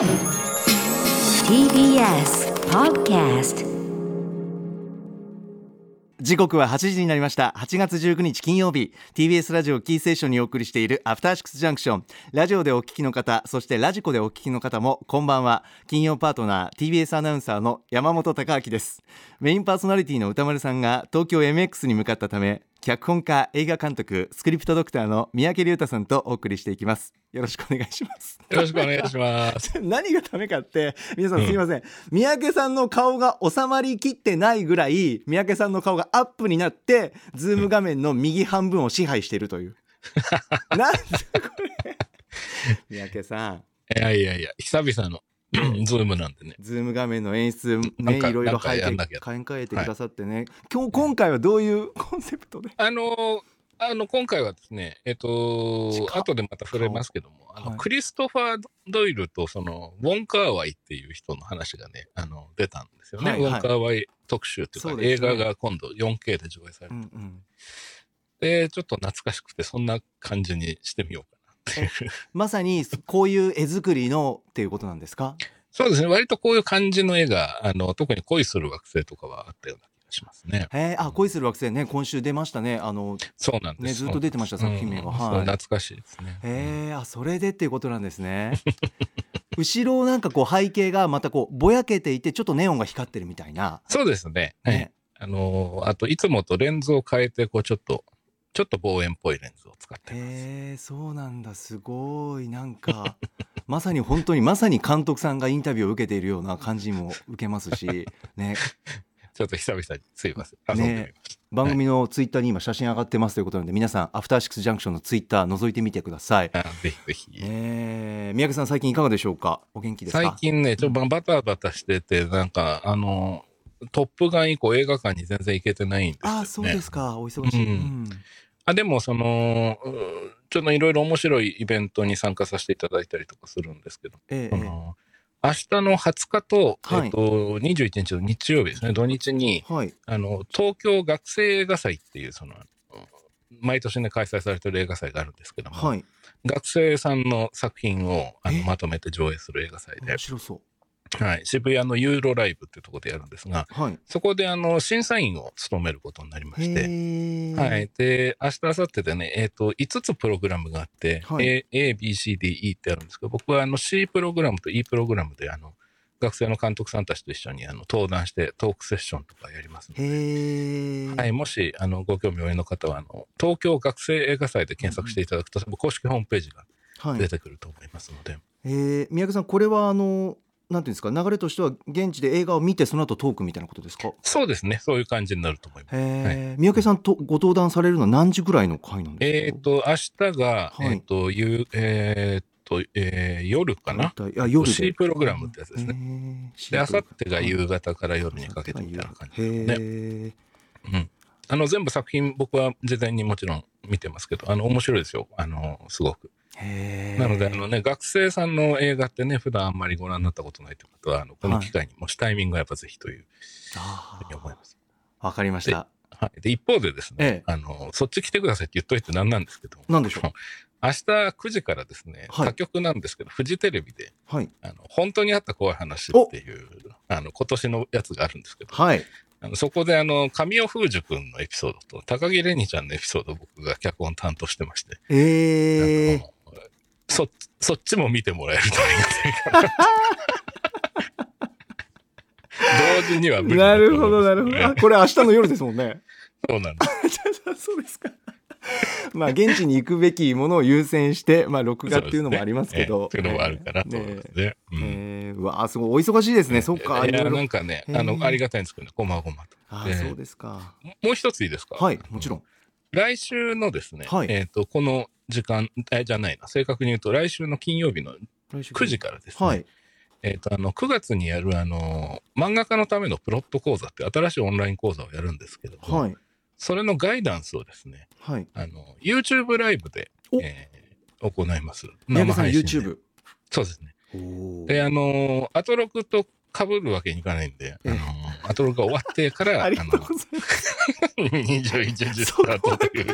TBS Podcast 時刻は8時になりました。8月19日金曜日。TBS ラジオキーセーションにお送りしているアフターシックスジャンクション。ラジオでお聞きの方そしてラジコでお聞きの方もこんばんは。金曜パートナー TBS アナウンサーの山本貴明です。メインパーソナリティの歌丸さんが東京 MX に向かったため脚本家映画監督スクリプトドクターの三宅龍太さんとお送りしていきます。よろしくお願いします。よろしくお願いします。何がダメかって皆さんすいません、三宅さんの顔が収まりきってないぐらい三宅さんの顔がアップになってズーム画面の右半分を支配しているという。なんでこれ。三宅さん。いやいやいや、久々のズームなんでね。ズーム画面の演出ねいろいろ変えて考えてくださってね、今日今回はどういうコンセプトで？あのーあの、今回はですね、えっと近、後でまた触れますけども、あの、はい。クリストファー・ドイルと、その、ウォン・カーワイっていう人の話がね、あの、出たんですよね。はいはい。ウォン・カーワイ特集っていうか、そうね。映画が今度 4K で上映される。うんうん。で、ちょっと懐かしくて、そんな感じにしてみようかなっていう。まさにこういう絵作りのっていうことなんですか？そうですね、割とこういう感じの絵が、あの、特に恋する惑星とかはあったような気がしますね。へえあ恋する惑星ね今週出ましたね。あのそうなんです。ねずっと出てました作品名は。懐かしいですね。へえあそれでっていうことなんですね。後ろなんかこう背景がまたこうぼやけていてちょっとネオンが光ってるみたいな、そうですね。ね。ねあのーあと、いつもとレンズを変えて、こう、ちょっと、ちょっと望遠っぽいレンズを使ってます。へえそうなんだ。すごい。なんか まさに本当にまさに監督さんがインタビューを受けているような感じも受けますしね。ちょっと久々にすいません。遊んでみました。番組のツイッターに今写真上がってますということなので皆さんアフターシックスジャンクションのツイッター覗いてみてください。あぜひぜひ。え。ー、宮家さん最近いかがでしょうか？お元気ですか？最近ね、ちょっとバタバタしてて、なんか、あのートップガン以降映画館に全然行けてないんですよ、ね。ああそうですか。お忙しい、うん。うんあでも、その、うちょっといろいろ面白いイベントに参加させていただいたりとかするんですけど、ええその明日の20日と、はい。えっと、21日の日曜日ですね、土日に、はい。あの、東京学生映画祭っていう、その、毎年ね、開催されてる映画祭があるんですけども、はい。学生さんの作品をあのえ？まとめて上映する映画祭で。面、白そはい、渋谷のユーロライブっていうところでやるんですが、うはい。そこであの、審査員を務めることになりまして、はい。で、明日、明後日でね、えっ、と、5つプログラムがあって、はい。A、A、B、C、D、E ってあるんですけど、僕はあの C プログラムと E プログラムで、あの、学生の監督さんたちと一緒にあの登壇してトークセッションとかやりますので、はい、もしあのご興味おありの方はあの、東京学生映画祭で検索していただくと、公式ホームページがはい。出てくると思いますので、えー、宮家さんこれはあのなんていうんですか流れとしては現地で映画を見てその後トークみたいなことですか？そうですね、そういう感じになると思います。へえ、三宅さんとご登壇されるのは何時ぐらいの回なんですか？えっ、と、明日が、はい。えっ、と、ゆえっ、と、えー夜かな？あ夜で C プログラムってやつですね。ねで、明後日が夕方から夜にかけてみたいな感じへですね。え、うん。あの、全部作品僕は事前にもちろん見てますけど、あの、面白いですよ。あの、すごく。なので、あのね、学生さんの映画ってね、普段あんまりご覧になったことないということは、あの、この機会にもしタイミングがやっぱぜひといううに思います。ーわかりました。はい。で、一方でですね、ええ。あの、そっち来てくださいって言っといてなんなんですけど、なんでしょう？明日9時からですね、はい。他局なんですけど、フジテレビで、はい。あの、本当にあった怖い話っていう、あの、今年のやつがあるんですけど、はいそこであの、神尾楓珠くんのエピソードと、高木玲にちゃんのエピソードを僕が脚本担当してまして、えーそ、そっちも見てもらえるとありがたいかな。同時には無理なるほどなるほどあこれ明日の夜ですもんねそうなんです。そうですか。まあ現地に行くべきものを優先して、まあ録画っていうのもありますけど。そういうのもあるかなと思いますね。うんえーうわあすごいお忙しいですね。そっか。いや、なんかね、あの、ありがたいんですけどね、ごまごまと。であそうですか。もう一ついいですか？はい、もちろん。来週のですね、はいえっ、と、この時間、えじゃないな、正確に言うと、来週の金曜日の来週9時からですね、はい。えっ、と、あの、9月にやる、あの、漫画家のためのプロット講座って新しいオンライン講座をやるんですけども、はい。それのガイダンスをですね、はい。あの、YouTube ライブで、おえー行います。生配信で YouTube？そうですね。で、あの、アトロクと被るわけにいかないんで、ええあの、アトロクが終わってから、ありがとうございます。の、21時スタートという。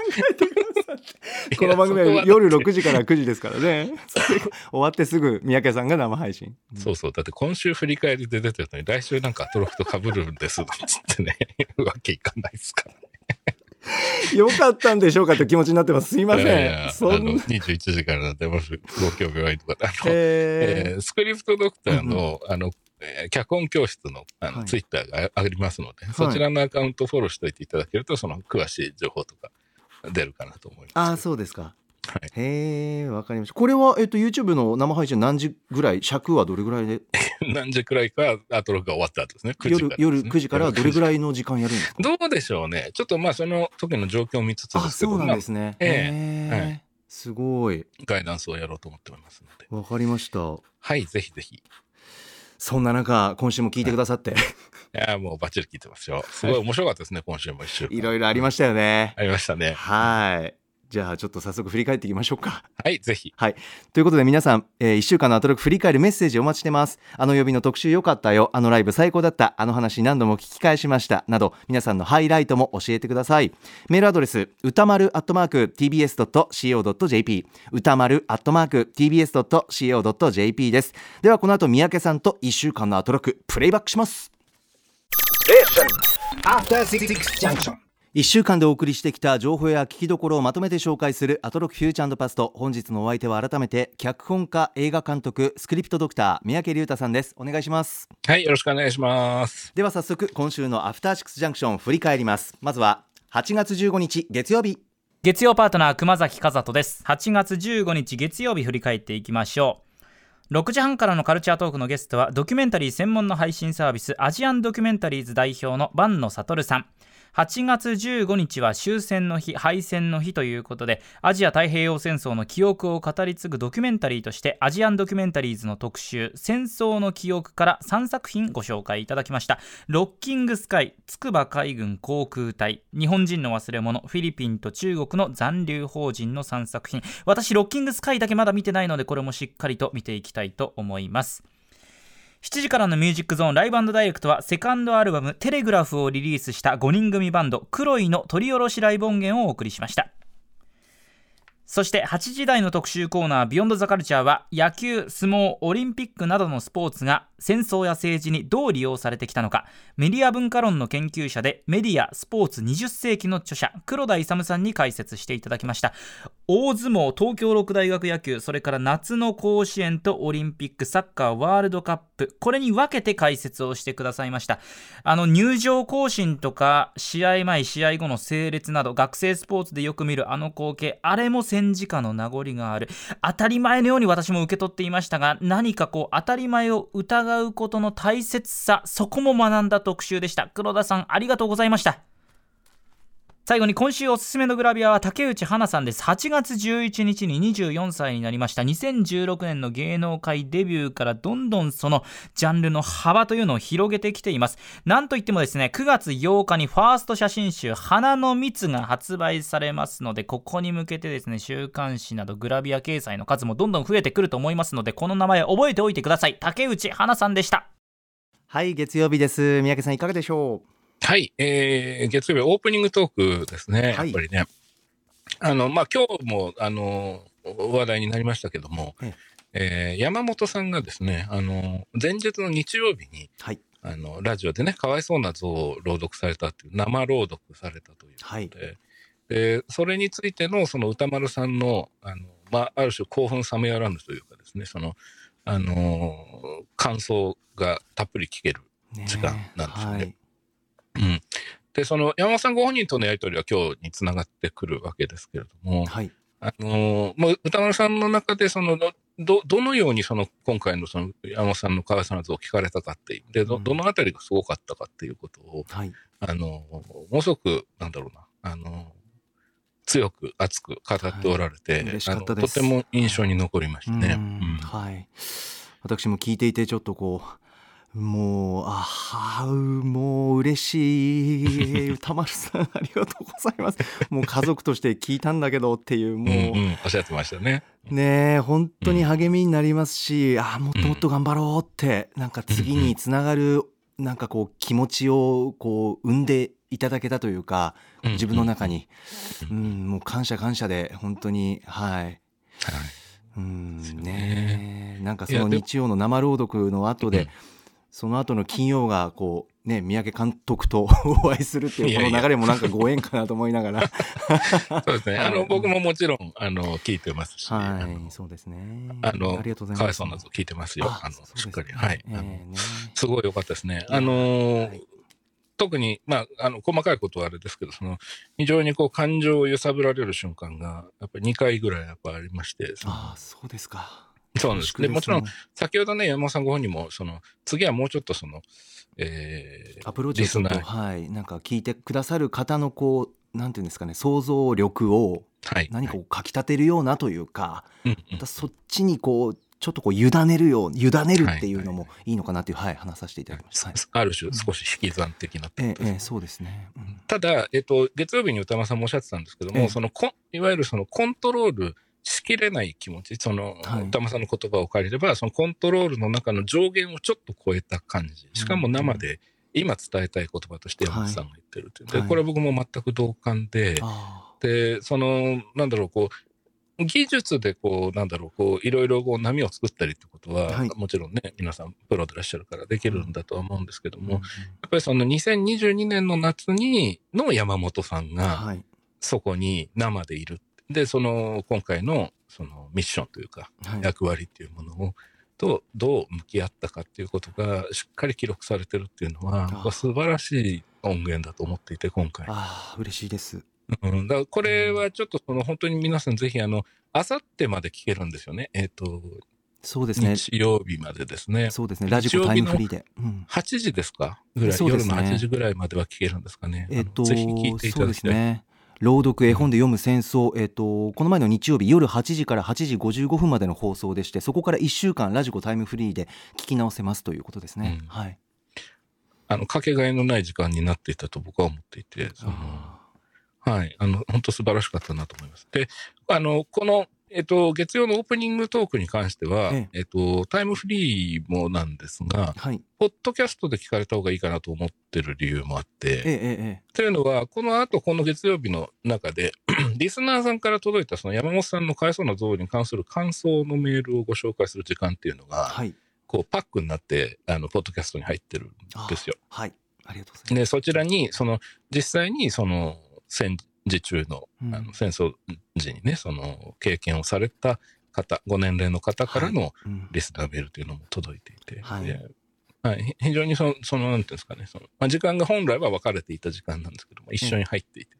この番組は夜6時から9時ですからね。終わってすぐ三宅さんが生配信。そうそう。だって今週振り返りで出てるのに、来週なんかアトロクと被るんです、つってね、わけいかないですから。よかったんでしょうかという気持ちになってます。すいません。いやいやあの、そんな。21時からなんで、もしご興味があるとか、あの、ええースクリプトドクターの、あの、えー脚本教室のあの、はいツイッターがありますので、そちらのアカウントフォローしておいていただけると、その詳しい情報とか出るかなと思います。ああ、そうですか。はいへえ、わかりました。これは、えっと、YouTube の生配信何時ぐらい尺はどれぐらいで？何時くらいか、アトロクが終わった後ですね。9時から、夜夜9時からどれぐいらいの時間やるんですか？どうでしょうね。ちょっとまあ、その時の状況を見つつであ、すけど、そうなんですね。ええへえはいすごい。まあガイダンスをやろうと思っておりますので。わかりました。はい、ぜひぜひ。いそんな中、今週も聞いてくださって、や、もうバッチリ聞いてますよ。すごい面白かったですね、今週も一週間。いろいろありましたよね。ありましたね。はい。じゃあ、ちょっと早速振り返っていきましょうか。はい、ぜひ。ということで皆さん、え1週間のアトロク振り返るメッセージお待ちしてます。あの曜日の特集良かったよ、あのライブ最高だった、あの話何度も聞き返しました、など、皆さんのハイライトも教えてください。メールアドレス、歌丸アットマーク tbs.co.jp、歌丸アットマーク tbs.co.jp です。ではこの後、三宅さんと1週間のアトロク、プレイバックします。After Six Junction. 1週間でお送りしてきた情報や聞きどころをまとめて紹介するアトロクフューチャーパスト本日のお相手は改めて脚本家映画監督スクリプトドクター三宅龍太さんです。お願いします。はい、よろしくお願いします。では早速今週のアフターシックスジャンクション振り返ります。まずは8月15日月曜日。月曜パートナー熊崎和人です。8月15日月曜日振り返っていきましょう。6時半からのカルチャートークのゲストはドキュメンタリー専門の配信サービスアジアンドキュメンタリーズ代表の坂野悟さん8月15日は終戦の日敗戦の日ということでアジア太平洋戦争の記憶を語り継ぐドキュメンタリーとしてアジアンドキュメンタリーズの特集戦争の記憶から3作品ご紹介いただきました。ロッキングスカイ筑波海軍航空隊日本人の忘れ物フィリピンと中国の残留邦人の3作品。私ロッキングスカイだけまだ見てないのでこれもしっかりと見ていきたいと思います。7時からのミュージックゾーンライブダイレクトはセカンドアルバム「テレグラフ」をリリースした5人組バンドクロイの取り下ろしライブ音源をお送りしました。そして8時台の特集コーナー「ビヨンドザカルチャーは野球、相撲、オリンピックなどのスポーツが戦争や政治にどう利用されてきたのかメディア文化論の研究者でメディア・スポーツ20世紀の著者黒田勇さんに解説していただきました。大相撲東京六大学野球それから夏の甲子園とオリンピックサッカーワールドカップこれに分けて解説をしてくださいました。あの入場行進とか試合前試合後の整列など学生スポーツでよく見るあの光景あれも戦時下の名残がある。当たり前のように私も受け取っていましたが何かこう当たり前を疑うことの大切さそこも学んだ特集でした。黒田さんありがとうございました。最後に今週おすすめのグラビアは竹内花さんです。8月11日に24歳になりました。2016年の芸能界デビューからどんどんそのジャンルの幅というのを広げてきています。なんといってもですね9月8日にファースト写真集花の蜜が発売されますのでここに向けてですね週刊誌などグラビア掲載の数もどんどん増えてくると思いますのでこの名前覚えておいてください。竹内花さんでした。はい月曜日です。三宅さんいかがでしょう？はい、えー、月曜日オープニングトークですね、はい。やっぱりね。あの、まあ、今日も、あの、話題になりましたけども、ええ。ー山本さんがですね、あの、前日の日曜日に、うはい。あの、ラジオでね、かわいそうな像を朗読されたっていう、生朗読されたということで、はい。で、それについての、その歌丸さんの、あの、まあ、ある種興奮冷めやらぬというかですね、その、あの、感想がたっぷり聞けるね時間なんですよね。はいうん。で、その山本さんご本人とのやりとりは今日につながってくるわけですけれども、はい。あのーもう歌丸さんの中で、その、ど、どのようにその、今回のその、山本さんの川さんの図を聞かれたかっていう、で、ど、うん。どのあたりがすごかったかっていうことを、はい。あのーものすごく、なんだろうな、あのー強く熱く語っておられて、はい。とても印象に残りましたね。うん。うん。はい。私も聞いていてちょっとこうもうあはうもう嬉しい。歌丸さんありがとうございます。もう家族として聞いたんだけどっていうもう、うんうん、おっしゃってましたね。ねえ本当に励みになりますし、ああもっともっと頑張ろうって、なんか次につながるなんかこう気持ちをこう生んでいただけたというかうん自分の中に、ううん、もう感謝感謝で本当にはい。はい。うんねね。えなんかその日曜の生朗読の後で、うんその後の金曜がこうね三宅監督とお会いするっていうこの流れもなんかご縁かなと思いながら そうですね。あの、僕ももちろん、あの、聞いてますし、あはいのそうですねあの、りがとうございますかわいそうなぞ聞いてますよ。あの、しっかり。はい。ええねすごい良かったですね。あの特に、まあ、あの、細かいことはあれですけど、その、非常にこう、感情を揺さぶられる瞬間が、やっぱり2回ぐらいやっぱありまして、ああそうですかそうなんです。で、もちろん恐、先ほどね、山本さんご本人も、その、次はもうちょっとその、えーアプローチをちょっとリスナー。はいなんか聞いてくださる方のこうなんていうんですかね想像力をはい。何かこうかきたてるようなというか、うんうん。またそっちにこうちょっとこう委ねるよう委ねるっていうのもいいのかなっていうはい話させていただきました。はい。ある種、少し引き算的なってええこと。ですねええそうですね。うん。ただ、えっと、月曜日に歌間さんもおっしゃってたんですけども、ええ。そのこんいわゆるそのコントロールしきれない気持ち、その、はい。歌間さんの言葉を借りれば、そのコントロールの中の上限をちょっと超えた感じ。しかも生で、今伝えたい言葉として山本さんが言ってるっていう。はい。で、これは僕も全く同感で、あで、その、なんだろう、こう、技術でこう、なんだろう、こう、いろいろこう波を作ったりってことは、はい。もちろんね、皆さんプロでいらっしゃるからできるんだとは思うんですけどあ、も、やっぱりその2022年の夏に、の山本さんが、はい。そこに生でいる。で、その、今回の、その、ミッションというか、はい役割っていうものを、と、どう向き合ったかっていうことが、しっかり記録されてるっていうのは、素晴らしい音源だと思っていて、今回。ああ嬉しいです。うん、だからこれはちょっとその本当に皆さんぜひあの、あさってまで聞けるんですよね。えっ、と、そうですね。日曜日までですね。そうですね。ラジコタイムフリーで。うん8時ですかぐらい、ねの8時ぐらいまでは聞けるんですかね。えっとあのぜひ聞いていたそうでだきたい。すね。朗読絵本で読む戦争、えっと、この前の日曜日夜8時から8時55分までの放送でしてそこから1週間ラジコタイムフリーで聞き直せますということですね、うん。はい。あの、かけがえのない時間になっていたと僕は思っていて、そのあはい。あの、本当素晴らしかったなと思います。で、あの、この、えっと、月曜のオープニングトークに関しては、ええ。っと、タイムフリーもなんですが、ーはい。ポッドキャストで聞かれた方がいいかなと思ってる理由もあって、ええええというのは、この後、この月曜日の中で、リスナーさんから届いたその山本さんの返そうな像に関する感想のメールをご紹介する時間っていうのが、はい。こう、パックになって、あの、ポッドキャストに入ってるんですよ。はい。ありがとうございまで、そちらに、その、実際に、その、戦時中の、うん。あの戦争時にね、その、経験をされた方、ご年齢の方からのリスナーメールというのも届いていて、はい。ではい、ひ非常にその、その、なんていうんですかね、その、まあ、時間が本来は分かれていた時間なんですけども、一緒に入っていて、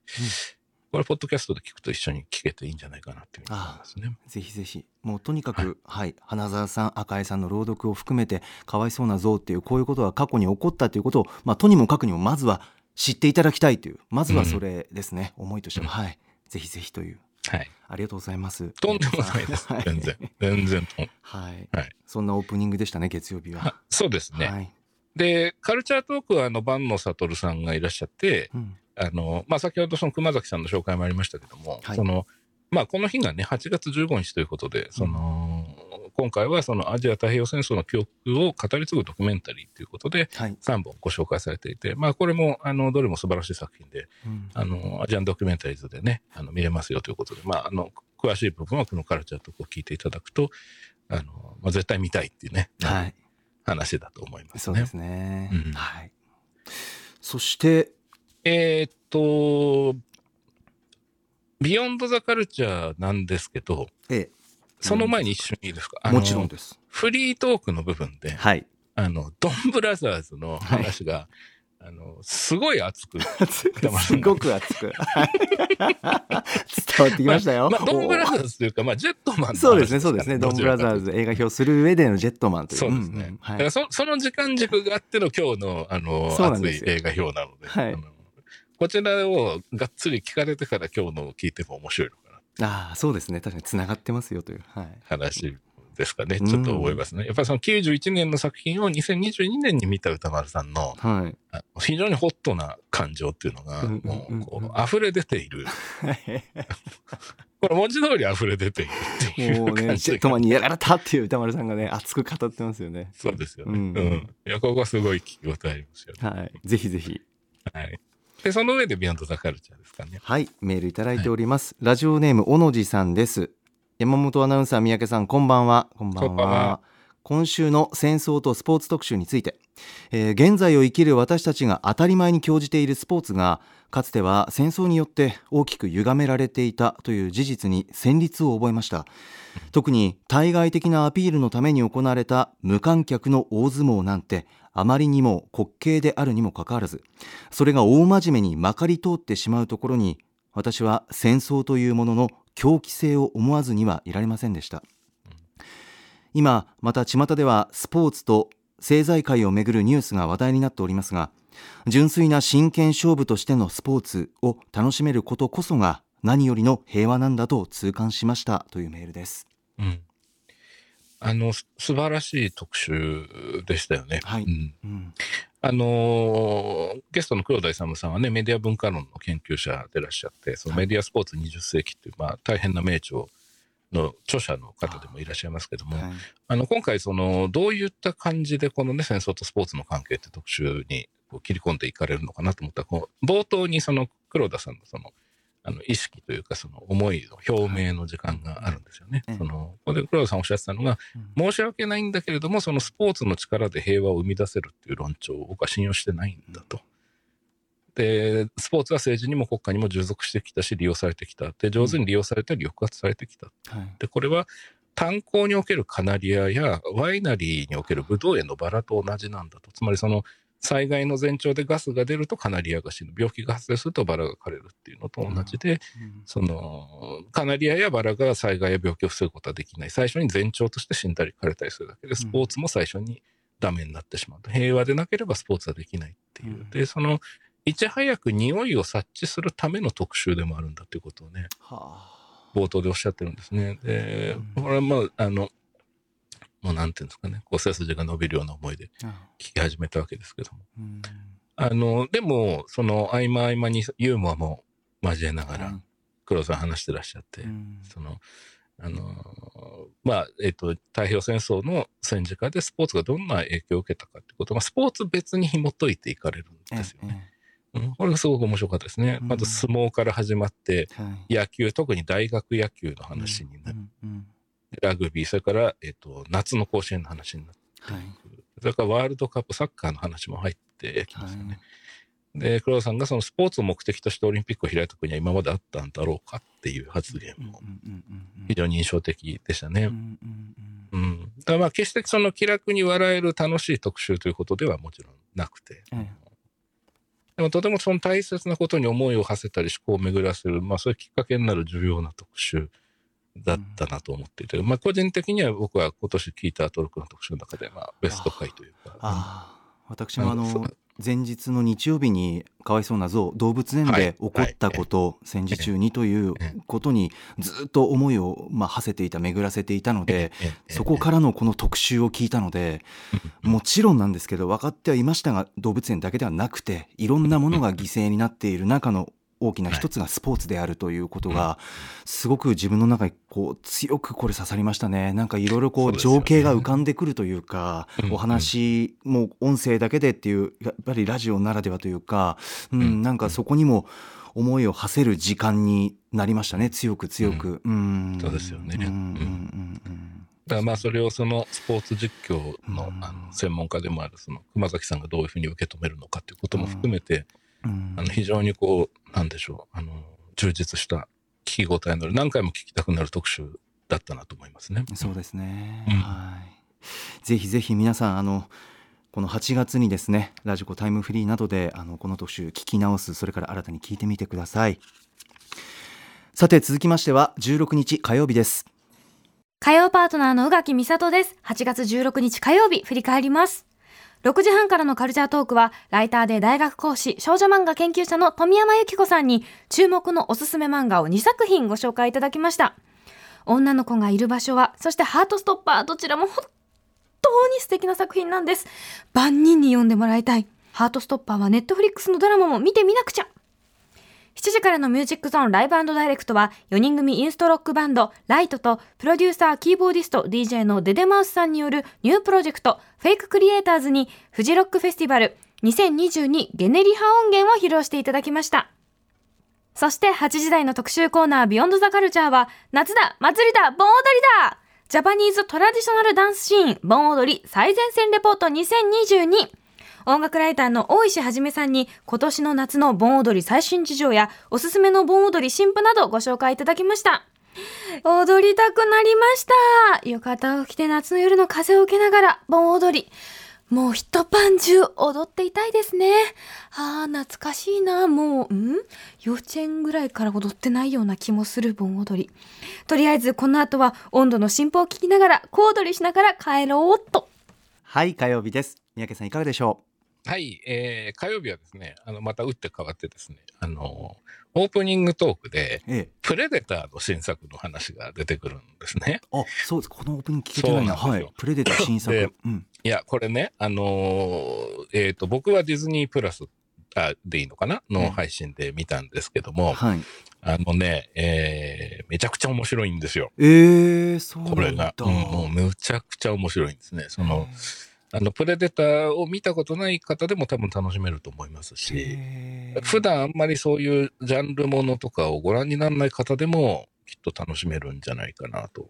これ、ポッドキャストで聞くと一緒に聞けていいんじゃないかなっていうふうに思い。ますね。ぜひぜひ。もうとにかく、はい。花澤さん赤江さんの朗読を含めてかわいそうな像っていうこういうことが過去に起こったということを、まあ、とにもかくにもまずは知っていただきたいというまずはそれですね、思いとしては、うん。はい。ぜひぜひという。はい。ありがとうございます。とんでもないです。はい。全然。全然とん。はい、はい。そんなオープニングでしたね月曜日は。はそうですね。はい、で、カルチャートークは、あの、万野悟さんがいらっしゃって、うん。あの、まあ、先ほどその熊崎さんの紹介もありましたけども、はい。その、まあ、この日がね、8月15日ということで、その、今回はそのアジア太平洋戦争の記憶を語り継ぐドキュメンタリーということで、はい、3本ご紹介されていて、まあ、これも、あの、どれも素晴らしい作品で、うん。あの、アジアンドキュメンタリーズでね、あの、見れますよということで、まあ、あの、詳しい部分はこのカルチャートークを聞いていただくと、あの、まあ、絶対見たいっていうね、はい。話だと思いますね。そうですね、うん。はい。そしてえーっと、ビヨンドザカルチャーなんですけど、えその前に一緒にいいですか？えもちろんです。フリートークの部分で、はい。あの、ドンブラザーズの話が、あの、すごい熱く、熱くすごく熱く。はい伝わってきましたよ、まあ、ドンブラザーズというか、まあ、ジェットマンそうですね、そうですね。ドンブラザーズ。ズ映画表する上でのジェットマンという。そうですね。だから。そその時間軸があっての今日の、あの、熱い映画表なので、はい。こちらをがっつり聞かれてから今日のを聞いても面白いのかなああ、そうですね。確かに繋がってますよという。はい。話ですかね、ちょっと思いますね。やっぱりその91年の作品を2022年に見た歌丸さんの、はい。あ非常にホットな感情っていうのが、うんもうんうんうこう溢れ出ている。これ文字通り溢れ出ているっていもうね、う感じジェットマンにやられたっていう歌丸さんがね、熱く語ってますよね。そうですよね。ううんん。いや、ここはすごい聞き応えありますよね。はい。ぜひぜひ。はい。で、その上でビヨンドザカルチャーですかね。はい。メールいただいております。ラジオネーム、小野寺さんです。山本アナウンサー、三宅さん、こんばんは。こんばんは。こんばんは今週の戦争とスポーツ特集について、えー現在を生きる私たちが当たり前に興じているスポーツがかつては戦争によって大きく歪められていたという事実に戦慄を覚えました特に対外的なアピールのために行われた無観客の大相撲なんてあまりにも滑稽であるにもかかわらずそれが大真面目にまかり通ってしまうところに私は戦争というものの狂気性を思わずにはいられませんでした今また巷ではスポーツと政財界をめぐるニュースが話題になっておりますが純粋な真剣勝負としてのスポーツを楽しめることこそが何よりの平和なんだと痛感しましたというメールですうん。あの、す素晴らしい特集でしたよね。はい。うん。うん。あのーゲストの黒田勇さんはね、メディア文化論の研究者でいらっしゃって、そのメディアスポーツ20世紀っていう、まあ、大変な名著の著者の方でもいらっしゃいますけども、はい。あの、今回、その、どういった感じで、このね、戦争とスポーツの関係って特集にこう切り込んでいかれるのかなと思ったら、こう、冒頭にその、黒田さんのその、あの、意識というか、その、思いの表明の時間があるんですよね。はいその、ここで黒田さんおっしゃってたのが、うん申し訳ないんだけれども、そのスポーツの力で平和を生み出せるっていう論調を僕は信用してないんだと。で、スポーツは政治にも国家にも従属してきたし、利用されてきた。で、上手に利用されたり抑圧されてきた。はいで、これは炭鉱におけるカナリアやワイナリーにおけるブドウ園のバラと同じなんだと。つまりその災害の前兆でガスが出るとカナリアが死ぬ。病気が発生するとバラが枯れるっていうのと同じで、うんそのカナリアやバラが災害や病気を防ぐことはできない。最初に前兆として死んだり枯れたりするだけで、スポーツも最初にダメになってしまうと。平和でなければスポーツはできないっていう。うんで、その、いち早く匂いを察知するための特集でもあるんだっていうことをね、は冒頭でおっしゃってるんですね。でうん、これはまあ、あの、もうなんていうんですかね、こう背筋が伸びるような思いであ聞き始めたわけですけども。うん。あの、でも、その合間合間にユーモアも交えながら、黒田さん話してらっしゃって、うん。その、あのーまあ、えっ、と、太平洋戦争の戦時下でスポーツがどんな影響を受けたかってことが、スポーツ別に紐解いていかれるんですよね。うん、これがすごく面白かったですね。うん。まず相撲から始まって、野球、特に大学野球の話になる。うん。うんラグビー、それから、えっ、と、夏の甲子園の話になってはいそれからワールドカップサッカーの話も入ってきますよね。はいで、黒田さんがそのスポーツを目的としてオリンピックを開いた国は今まであったんだろうかっていう発言も非常に印象的でしたね。うん。だまあ決してその気楽に笑える楽しい特集ということではもちろんなくて。えでもとてもその大切なことに思いを馳せたり思考を巡らせる、まあそういうきっかけになる重要な特集だったなと思っていて、まあ個人的には僕は今年聞いたトルクの特集の中でまあベスト回というか。ああ私もあの前日の日曜日にかわいそうな象動物園で起こったこと、戦時中にということにずっと思いをまあ馳せていた巡らせていたのでええ。そこからのこの特集を聞いたのでもちろんなんですけど分かってはいましたが動物園だけではなくていろんなものが犠牲になっている中の大きな一つがスポーツであるということがすごく自分の中にこう強くこれ刺さりましたね。なんかいろいろこそう情景が浮かんでくるというかうん。お話も音声だけでっていうやっぱりラジオならではというかううん。んなんかそこにも思いを馳せる時間になりましたね。強く強く。うん。そうですよね。うんうんうんうん。だまあそれをそのスポーツ実況のうん。あの専門家でもあるその熊崎さんがどういうふうに受け止めるのかということも含めて、うんあの非常にこうなんでしょうあの充実した聞き応えのある何回も聞きたくなる特集だったなと思いますね。そうですね、うんはいぜひぜひ皆さんあのこの8月にですねラジコタイムフリーなどであのこの特集聞き直すそれから新たに聞いてみてくださいさて続きましては16日火曜日です火曜パートナーの宇垣美里です。8月16日火曜日、振り返ります。6時半からのカルチャートークは、ライターで大学講師、少女漫画研究者の富山由紀子さんに、注目のおすすめ漫画を2作品ご紹介いただきました。女の子がいる場所は、そしてハートストッパー、どちらも本当に素敵な作品なんです。万人に読んでもらいたい。 Heartstopper は Netflix のドラマも見てみなくちゃ。7時からの Music Zone Live Direct は4人組インストロックバンド LITE とプロデューサーキーボーディスト DJ の DE DE MOUSE さんによるニュープロジェクト Fake Creators にフジロックフェスティバル2022ゲネリハ音源を披露していただきました。そして8時台の特集コーナー Beyond the Culture は夏だ祭りだ盆踊りだジャパニーズトラディショナルダンスシーン盆踊り最前線レポート2022音楽ライターの大石はじめさんに今年の夏の盆踊り最新事情やおすすめの盆踊り新婦などご紹介いただきました。踊りたくなりました。浴衣を着て夏の夜の風を受けながら盆踊り。もう一晩中踊っていたいですね。ああ、懐かしいな。もう、ん？幼稚園ぐらいから踊ってないような気もする盆踊り。とりあえずこの後は温度の進歩を聞きながら小踊りしながら帰ろうっと。はい火曜日です三宅さんいかがでしょう？はい、えー火曜日はですね、あの、また打って変わってですね、あの、オープニングトークで、うええ。プレデターの新作の話が出てくるんですね。あそうです。このオープニング聞けてないな。なはい。プレデター新作。でうん。いや、これね、あのーえっ、と、僕はディズニープラスあでいいのかな？ええ。の配信で見たんですけども、はい。あのね、えーめちゃくちゃ面白いんですよ。えー、そうこれが。うんもうむちゃくちゃ面白いんですね。その、あの、プレデターを見たことない方でも多分楽しめると思いますし、普段あんまりそういうジャンルものとかをご覧にならない方でもきっと楽しめるんじゃないかなと。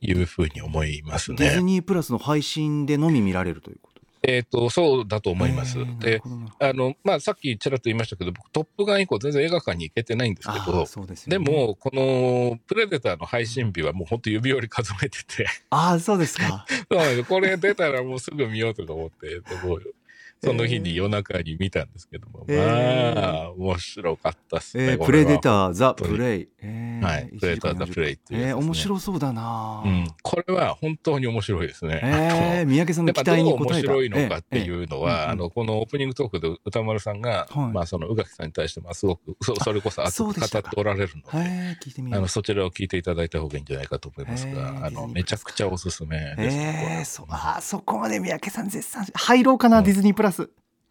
いうふうに思いますディズね。ニープラスの配信でのみ見られるということえっ、と、そうだと思います。へーで、あの、まあ、さっきちらっと言いましたけど、僕、トップガン以降全然映画館に行けてないんですけあどー、そうですでも、このプレデターの配信日はもう本当指折り数えてて、ああそうですか。これ出たらもうすぐ見ようとか思って、でもうその日に夜中に見たんですけども、えー。まあ、面白かったっすね。えー、プレデターザ・プレイ、えーはいプレデターザプレイっていうね。えー、面白そうだな、うん、これは本当に面白いですね。えー、三宅さんの期待に応えた。面白いのかっていえうのは、えええあの、このオープニングトークで歌丸さんが、はい。まあ、その宇垣さんに対して、まあ、すごく、そそれこそ熱く語っておられるので、えー、聞いあの、そちらを聞いていただいた方がいいんじゃないかと思いますえが、あの、めちゃくちゃおすすめです。えー、そあーそこまで三宅さん絶賛し入ろうかな、うん。ディズニープラス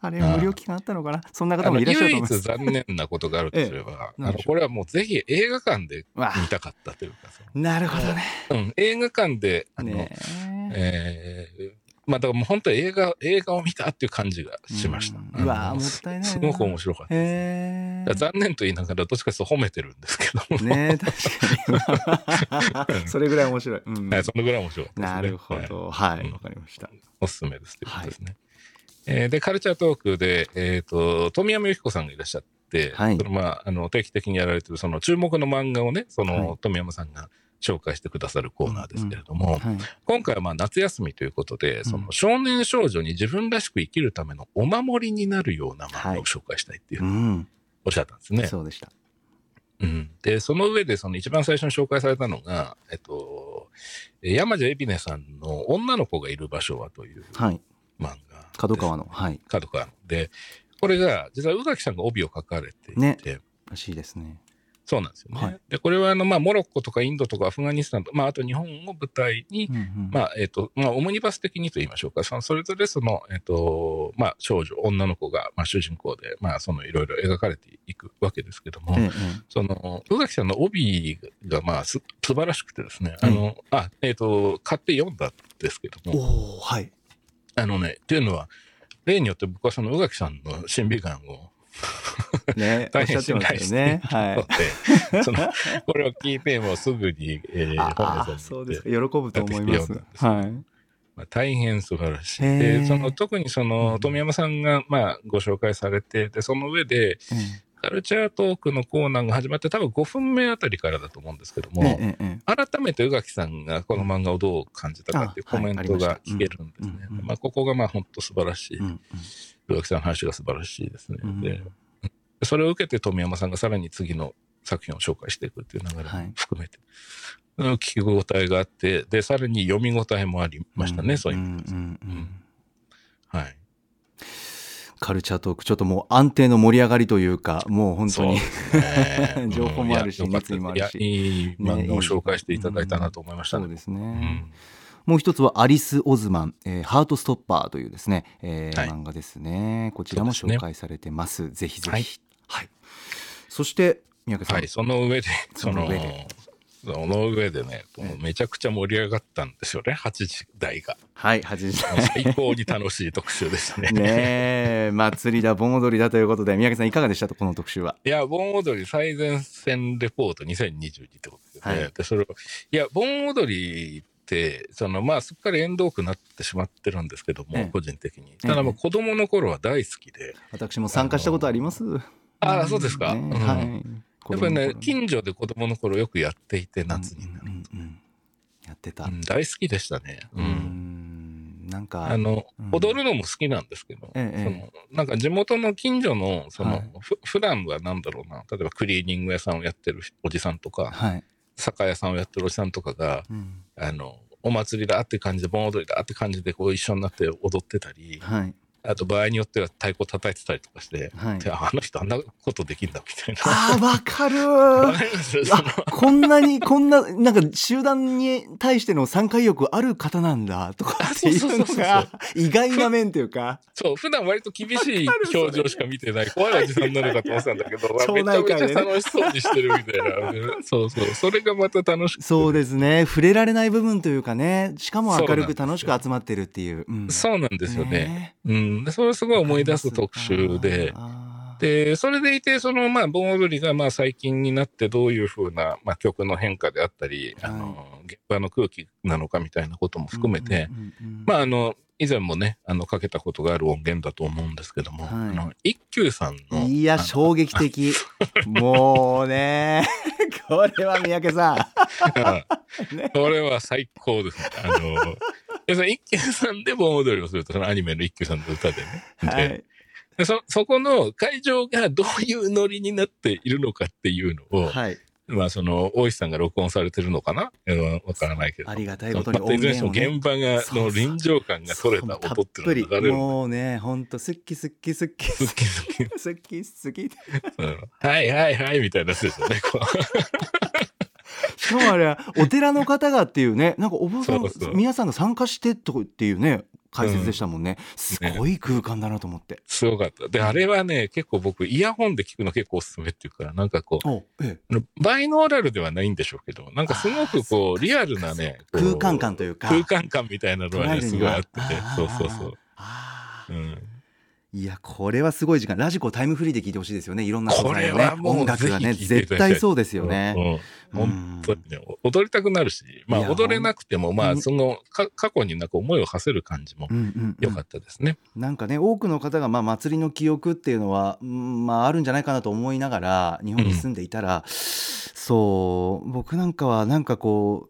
あれあー。無料期間あったのかな？そんな方もいらっしゃると唯一思います。残念なことがあるとすれば、ええ。あのこれはもうぜひ映画館でわ見たかったというか、なるほどね。うん、映画館で、あの、ねえ。ーまあだからもう本当に映画、映画を見たっていう感じがしました。うん。うわもったいないな。すごく面白かったです。残念と言いながらどっちかというと褒めてるんですけども、ね確かに。それぐらい面白い、うん。はい、そのぐらい面白かったですね。なるほはい。どはい。わ、うんかりました。おすすめですということですね。えーで、カルチャートークで、えっ、と、富山由紀子さんがいらっしゃって、はい。そのまあ、あの、定期的にやられてる、その注目の漫画をね、その、はい。富山さんが紹介してくださるコーナーですけれども、はい。今回はまあ夏休みということで、そうん。の少年少女に自分らしく生きるためのお守りになるような漫はい。画を紹介したいっていう、うん。おっしゃったんですね。そうでした。うん、で、その上で、その一番最初に紹介されたのが、えっと、え山地海老根さんの女の子がいる場所はというはい。漫画。角川のはい。角川の。で、これが、実は宇垣さんが帯を書かれていて、ね。らしいですね。そうなんですよね。はい。で、これはあの、まあ、モロッコとかインドとかアフガニスタンと、まあ、あと日本を舞台に、うんうんまあ、えっ、と、まあ、オムニバス的にと言いましょうか。そのそれぞれその、えっ、と、まあ、少女、女の子が、まあ、主人公で、まあ、その、いろいろ描かれていくわけですけども、ええその、宇垣さんの帯が、まあ、す素晴らしくてですね、あの、あ、えっ、と、買って読んだんですけどええも、おおはいあのね、っていうのは、例によって僕はその宇垣さんの審美眼を ね 大変信頼してねはのいで、その、これを聞いて、もうすぐに、えー、本屋そうですか。喜ぶと思います。はい。まあ、大変素晴らしい。で、その、特にその、富山さんが、まあ、ご紹介されて、で、その上で、カルチャートークのコーナーが始まって、多分5分目あたりからだと思うんですけども、ええ改めて宇垣さんがこの漫画をどう感じたかっていうコメントが聞けるんですね。ありましたうんうんまあ、ここがまあ本当素晴らしい。うんうん宇垣さんの話が素晴らしいですね。うんで、それを受けて富山さんがさらに次の作品を紹介していくっていう流れも含めて、うん聞き応えがあって、で、さらに読み応えもありましたね、そういう意味でんんうんうんはい。カルチャートークちょっともう安定の盛り上がりというかもう本当に。ね。情報もあるし熱意もあるし。いやいい漫画を紹介していただいたなと思いました。ね。そうですね、うんもう一つはアリス・オズマン、えーハートストッパーというですね、えーはい。漫画ですね。こちらも紹介されてます。ぜひぜひ。はい。はい、そして宮家さん、はい、その上で、その上でその上でね、ええめちゃくちゃ盛り上がったんですよね、8時台が。はい8時最高に楽しい特集でしたね。ねえ祭りだ盆踊りだということで宮家さんいかがでしたこの特集は？いや、盆踊り最前線レポート2022ってことですよね。はいで、それを、いや、盆踊りって、その、まあ、すっかり縁遠くなってしまってるんですけども、ええ個人的に。ただ、もう子供の頃は大好きで、私も参加したことあります？ああ、そうですか。ねうんはいやっぱりね、近所で子供の頃よくやっていて、夏になるうんうんうんうん。やってた、うん大好きでしたね。ううん。んなんかあの、うん。踊るのも好きなんですけど、ええ。そのなんか地元の近所の、その、はい。ふ普段はなんだろうな、例えばクリーニング屋さんをやってるおじさんとか、はい、酒屋さんをやってるおじさんとかが、うん。あの、お祭りだって感じで、盆踊りだって感じで、こう一緒になって踊ってたり、はいあと場合によっては太鼓叩いてたりとかして、はい。であの人あんなことできんだみたいな。あーわかるこんなにこんななんか集団に対しての参加意欲ある方なんだとかっていうのが意外な面というか。そう、普段割と厳しい表情しか見てない怖いおじさんなのかと思ってたんだけど、町めちゃめちゃ楽しそうにしてるみたいな。そうそう。それがまた楽しくて。そうですね。触れられない部分というかね。しかも明るく楽しく集まってるっていう。うん。そうなんですよね。ね。うん。でそれすごい思い出す特集で、で、それでいて、その、まあ、盆踊りが、まあ、最近になってどういうふうな、まあ、曲の変化であったり、あの、現場の空気なのかみたいなことも含めて、まあ、あの、以前もね、あの、かけたことがある音源だと思うんですけども、はい。あの、一休さんの、いや衝撃的。もうねこれは三宅さうん ね。これは最高ですね。あの、要するに一休さんで盆踊りをすると、そのアニメの一休さんの歌でね。はい、でそ、そこの会場がどういうノリになっているのかっていうのを、はい、まあその、大石さんが録音されてるのかな？うんわからないけど。ありがたいことに現場が、の臨場感が取れた音っていうのが流れる。もうねほんとすっきすっきすっき好き。好きすっきすっき。うん。はいはいはいみたいなやつですよね。こしかもあれお寺の方がっていうねなんかお坊さん皆さんが参加してとかっていうね解説でしたもんね、すねごい空間だなと思って、うすごかった。で、あれはね、結構僕、イヤホンで聞くの結構おすすめっていうか、なんかこう、おえあのバイノーラルではないんでしょうけど、なんかすごくこう、リアルなね、空間感というか。空間感みたいなのはね、すごいあってて。そうそうそう。うん、いやこれはすごい時間。ラジコタイムフリーで聞いてほしいですよね。いろんな素これ材を音楽がね絶対そうですよね、うん本当にね、踊りたくなるし、まあ踊れなくても、まあそのか過去になんか思いを馳せる感じもうんうんうん。良かったですね。なんかね多くの方がまあ祭りの記憶っていうのは、うんまあ、あるんじゃないかなと思いながら日本に住んでいたら、そう僕なんかはなんかこう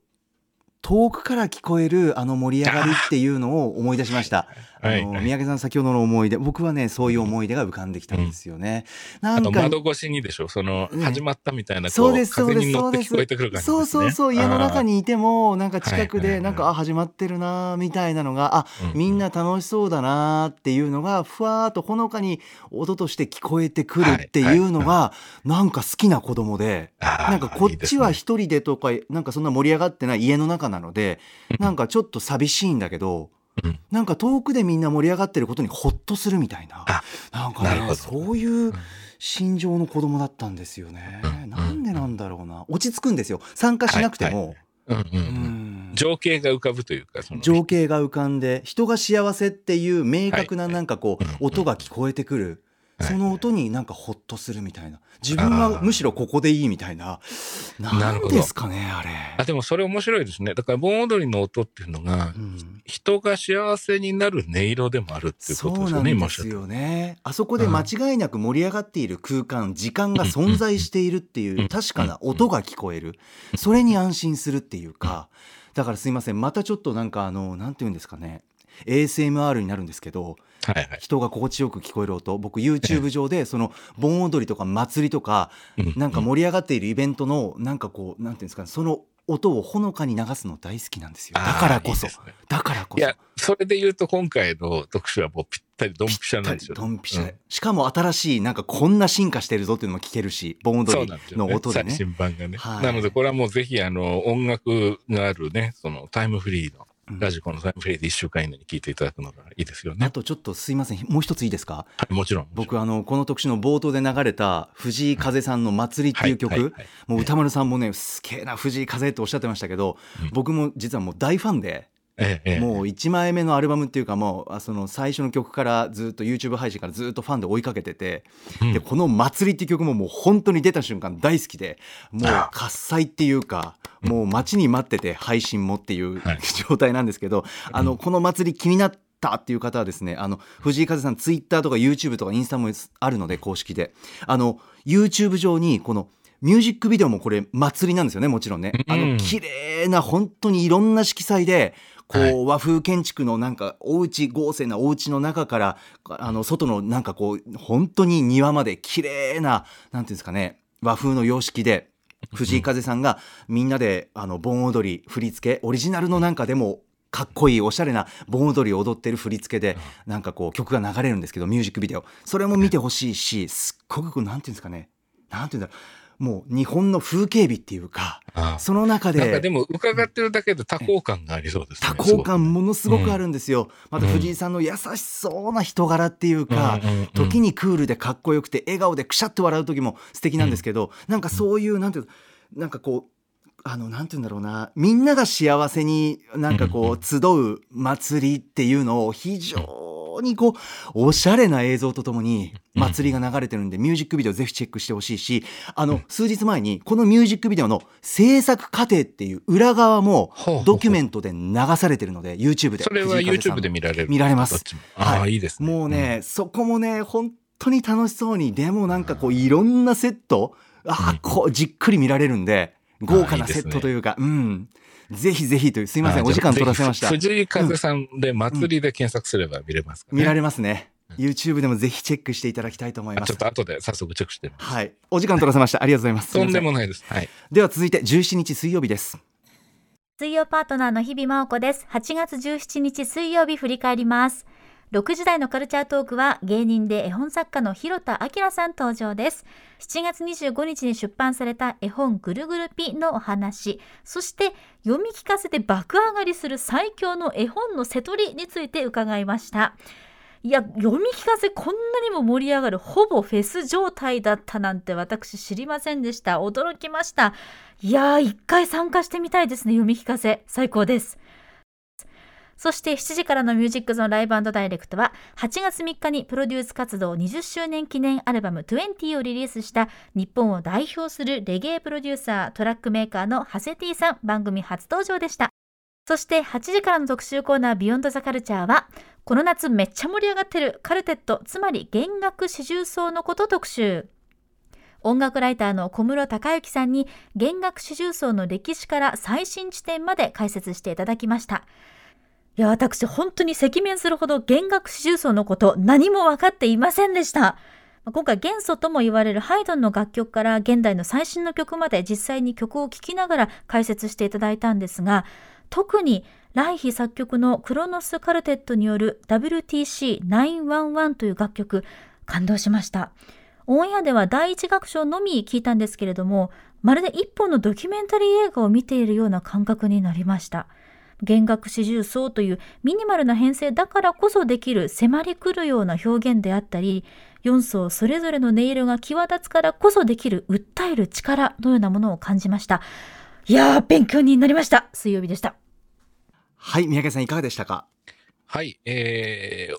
遠くから聞こえるあの盛り上がりっていうのを思い出しました。はい。はい三宅さん先ほどの思い出僕はねそういう思い出が浮かんできたんですよね。なあのんか窓越しにでしょ、そのね始まったみたいな、こそうですそうですそうです。聞こえてくる感じですね。そうそうそう家の中に。にいてもなんか近くはいはいはいでなんかあ始まってるなみたいなのがあうん。みんな楽しそうだなっていうのがふわーっとほのかに音として聞こえてくるっていうのがなんか好きな子供でなんかこっちはいい一人でとかなんかそんな盛り上がってない家の中なのでなんかちょっと寂しいんだけどうん。なんか遠くでみんな盛り上がってることにほっとするみたいな。あなんかねそういう心情の子供だったんですよね。うん。なんでなんだろうな。落ち着くんですよ。参加しなくても。情景が浮かぶというか、情景が浮かんで人が幸せっていう明確ななんかこうはい音が聞こえてくるはいその音になんかホッとするみたいな。自分はむしろここでいいみたいな。なんなるほど。ですかねあれ。あ、でもそれ面白いですね。だから盆踊りの音っていうのが、うん。人が幸せになる音色でもあるっていうこそうとですよね、今おっしゃったなんですよね。あそこで間違いなく盛り上がっている空間時間が存在しているっていう確かな音が聞こえる。それに安心するっていうか。だからすいません。またちょっとなんかあのなんて言うんですかね ASMR になるんですけどはいはい。人が心地よく聞こえる音。僕 YouTube 上でその盆踊りとか祭りとかうんなんか盛り上がっているイベントのなんかこうなんていうんですかねその音をほのかに流すの大好きなんですよ。だからこそ。いいね。だからこそ。いや、それで言うと今回の特集はもうぴったりドンピシャなんですよ、ドンピシャで、うん。しかも新しいなんかこんな進化してるぞっていうのも聞けるし盆踊りそうなんでね。の音でね。最新版がね。はい。なので、これはもうぜひ、あの、音楽があるね、そのタイムフリーの、うんラジコのタイムフリーで1週間以内に聞いていただくのがいいですよね。あ。とちょっとすいません。もう一ついいですか？はい、もちろん。僕あのこの特集の冒頭で流れた藤井風さんの「祭り」っていう曲、もう歌丸さんもねすげえな藤井風っておっしゃってましたけど、うん。僕も実はもう大ファンで、ええええ。もう1枚目のアルバムっていうかもうあその最初の曲からずっと YouTube 配信からずっとファンで追いかけてて、うん。でこの「祭り」っていう曲ももう本当に出た瞬間大好きでもうあ喝采っていうかもう待ちに待ってて配信もっていうはい。状態なんですけどあのこの祭り気になったっていう方はですねあの藤井風さんツイッターとか YouTube とかインスタもあるので公式で。あの YouTube 上にこのミュージックビデオもこれ祭りなんですよねもちろんね。あうん。の綺麗な本当にいろんな色彩でこう、はい。和風建築のなんかお家豪勢なお家の中からあの外のなんかこう本当に庭まで綺麗ななんていうんですかね和風の様式で藤井風さんがみんなであの盆踊り振り付けオリジナルのなんかでもかっこいいおしゃれな盆踊りを踊ってる振り付けでなんかこう曲が流れるんですけどミュージックビデオ。それも見てほしいしすっごくこうなんていうんですかねなんていうんだろうもう日本の風景美っていうかあその中あなんかででも伺ってるだけで多幸感がありそうですね。多幸感もものすごくあるんですよ、また藤井さんの優しそうな人柄っていうか、時にクールでかっこよくて笑顔でくしゃっと笑う時も素敵なんですけど、なんかそういうなんていうのなんかこうあのなんて言うんだろうなみんなが幸せになんかこう集う祭りっていうのを非常にこうおしゃれな映像とともに祭りが流れてるんでミュージックビデオぜひチェックしてほしいしあの数日前にこのミュージックビデオの制作過程っていう裏側もドキュメントで流されてるので YouTube で。それは YouTube で見られる。見られます。ああ、はい。いいですね。もうね、そこもね本当に楽しそうにでもなんかこういろんなセットあーこうじっくり見られるんで豪華なセットというかうんぜひぜひというすいませんあお時間取らせました藤井風さんで祭りで検索すれば見れますかね。見られますね YouTube でもぜひチェックしていただきたいと思いますあちょっと後で早速チェックしてみます。はいお時間取らせましたありがとうございますとんでもないです。はい。では続いて17日水曜日です水曜パートナーの日々真央子です。8月17日水曜日振り返ります。6時台のカルチャートークは芸人で絵本作家の広田明さん登場です。7月25日に出版された絵本ぐるぐるピのお話、そして読み聞かせて爆上がりする最強の絵本の瀬取りについて伺いました。いや、読み聞かせこんなにも盛り上がるほぼフェス状態だったなんて私知りませんでした。驚きました。いやー、一回参加してみたいですね、読み聞かせ。最高です。そして7時からのミュージックゾーンライブダイレクトは8月3日にプロデュース活動20周年記念アルバム20をリリースした日本を代表するレゲエプロデューサートラックメーカーのハセティさん番組初登場でした。そして8時からの特集コーナービヨンドザカルチャーはこの夏めっちゃ盛り上がってるカルテットつまり弦楽四重奏のこと特集。音楽ライターの小室孝之さんに弦楽四重奏の歴史から最新地点まで解説していただきました。いや、私本当に赤面するほど弦楽四重奏のこと何も分かっていませんでした。今回元祖とも言われるハイドンの楽曲から現代の最新の曲まで実際に曲を聴きながら解説していただいたんですが、特にライヒ作曲のクロノスカルテットによる WTC911 という楽曲、感動しました。オンエアでは第一楽章のみ聞いたんですけれども、まるで一本のドキュメンタリー映画を見ているような感覚になりました。弦楽四重奏というミニマルな編成だからこそできる迫り来るような表現であったり、4層それぞれの音色が際立つからこそできる訴える力のようなものを感じました。いやー、勉強になりました。水曜日でした。はい三宅さんいかがでしたか？はい、えー、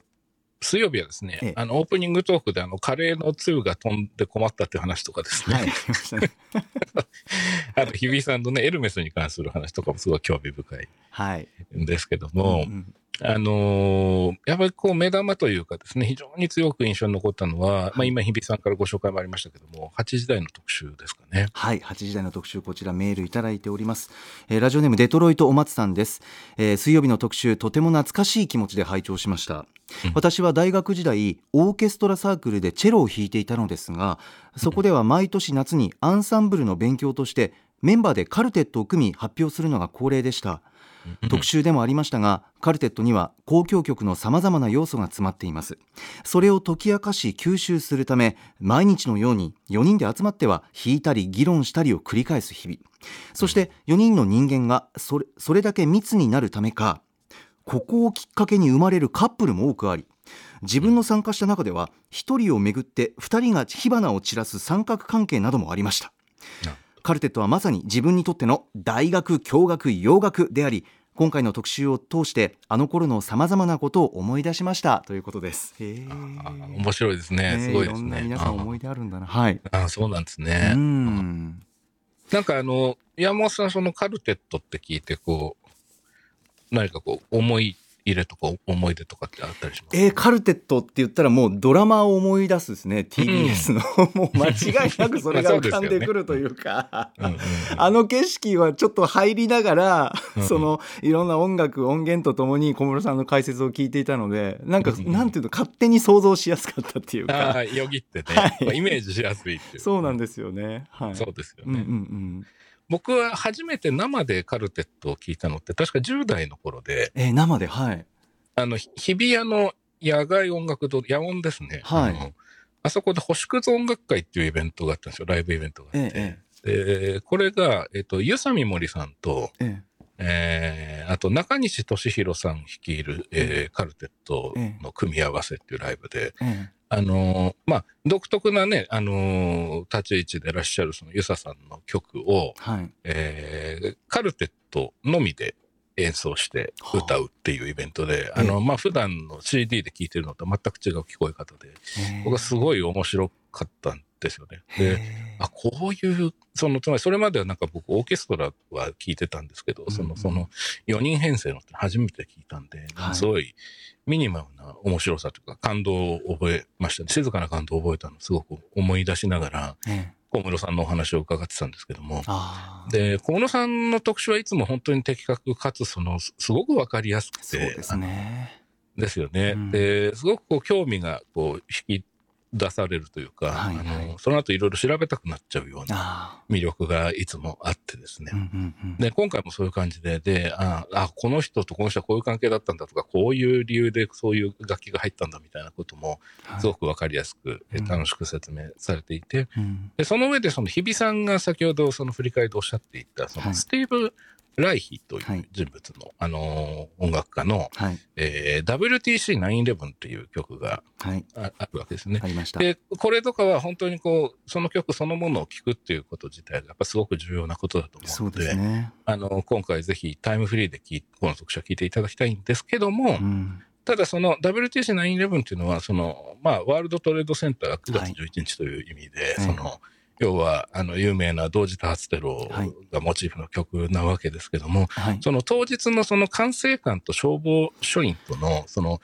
水曜日はですね、ええ。あの、オープニングトークであの、カレーのつゆが飛んで困ったっていう話とかですね、はい。あと、日比さんのね、エルメスに関する話とかもすごい興味深いはい。んですけども、うんあのーやっぱりこう目玉というかですね、非常に強く印象に残ったのは、まあ今日比さんからご紹介もありましたけども、8時台の特集ですかね。はい、8時台の特集こちらメールいただいております、えーラジオネームデトロイトお松さんです、えー水曜日の特集とても懐かしい気持ちで拝聴しました、うん。私は大学時代オーケストラサークルでチェロを弾いていたのですがそこでは毎年夏にアンサンブルの勉強としてメンバーでカルテットを組み発表するのが恒例でした特集でもありましたがカルテットには交響曲のさまざまな要素が詰まっています。それを解き明かし吸収するため毎日のように4人で集まっては弾いたり議論したりを繰り返す日々。そして4人の人間がそれそれだけ密になるためかここをきっかけに生まれるカップルも多くあり自分の参加した中では1人をめぐって2人が火花を散らす三角関係などもありましたカルテットはまさに自分にとっての大学共学洋楽であり今回の特集を通してあの頃のさまざまなことを思い出しましたということです。面白いですね。すごいですろんなね。皆さん思い出あるんだな。はい。あーそうなんですうね。ん。なんかあの、山本さん、そのカルテットって聞いて、こう、何かこう、思い入れとか思い出とかってあったりします？えーカルテットって言ったらもうドラマを思い出すですね。TBS の、もう間違いなくそれが浮かんでくるというか。うんうんうん。あの景色はちょっと入りながら、うんそのいろんな音楽音源とともに小室さんの解説を聞いていたのでなんか、うんなんていうの勝手に想像しやすかったっていうあか。あよぎってね、はい。まあイメージしやすいっていう。そうなんですよね。はい、そうですようんうんね、うん僕は初めて生でカルテットを聞いたのって確か10代の頃で、えー生ではいあの、ひ日比谷の野外音楽堂、野音ですね。はいあそこで星屑音楽会っていうイベントがあったんですよ。ライブイベントがあって。えでこれが、えっと、湯佐美森さんと、ええーあと中西俊弘さん率いる、えーカルテットの組み合わせっていうライブで、ええあのーまあ、独特なね、あのー立ち位置でいらっしゃるそのユサさんの曲を、えはい。えーカルテットのみで演奏して歌うっていうイベントで、ああの、まあ、普段の CD で聴いてるのと全く違う聞こえ方で、僕はすごい面白かったんですよね。で、あ、こういう、その、つまりそれまではなんか僕オーケストラは聞いてたんですけど、その、うんうん。その4人編成のって初めて聞いたんで、はい。すごいミニマムな面白さというか感動を覚えました。ね。静かな感動を覚えたのをすごく思い出しながら、ええ。小室さんのお話を伺ってたんですけども、で、小室さんの特集はいつも本当に的確かつ、その、すすごくわかりやすくて、そうですね。ですよね。うん。で、すごくこう興味がこう引き出されるというか、はいはい。あのその後いろいろ調べたくなっちゃうようなあ魅力がいつもあってですね。あ。うんうんうん。で、今回もそういう感じで、で、ああ、この人とこの人はこういう関係だったんだとか、こういう理由でそういう楽器が入ったんだみたいなことも、はい。すごくわかりやすく、えうん。楽しく説明されていて、うん。で、その上で、その日比さんが先ほどその振り返りでおっしゃっていた、そはい。のスティーブ・ライヒといはい。う人物の、あのー音楽家の、はい。えー WTC911 っていう曲がはい。ああるわけですね。ありました。で、これとかは本当にこう、その曲そのものを聴くっていうこと自体がやっぱすごく重要なことだと思そううので、ですね。あの、今回ぜひタイムフリーで聞いこの特集を聞いていただきたいんですけども、うん。ただその WTC911 っていうのは、その、まあ、ワールドトレードセンターが9月はい。11日という意味で、うんその、要は、あの、有名な同時多発テロはい。がモチーフの曲なわけですけども、はい。その当日のその管制官と消防署員との、その、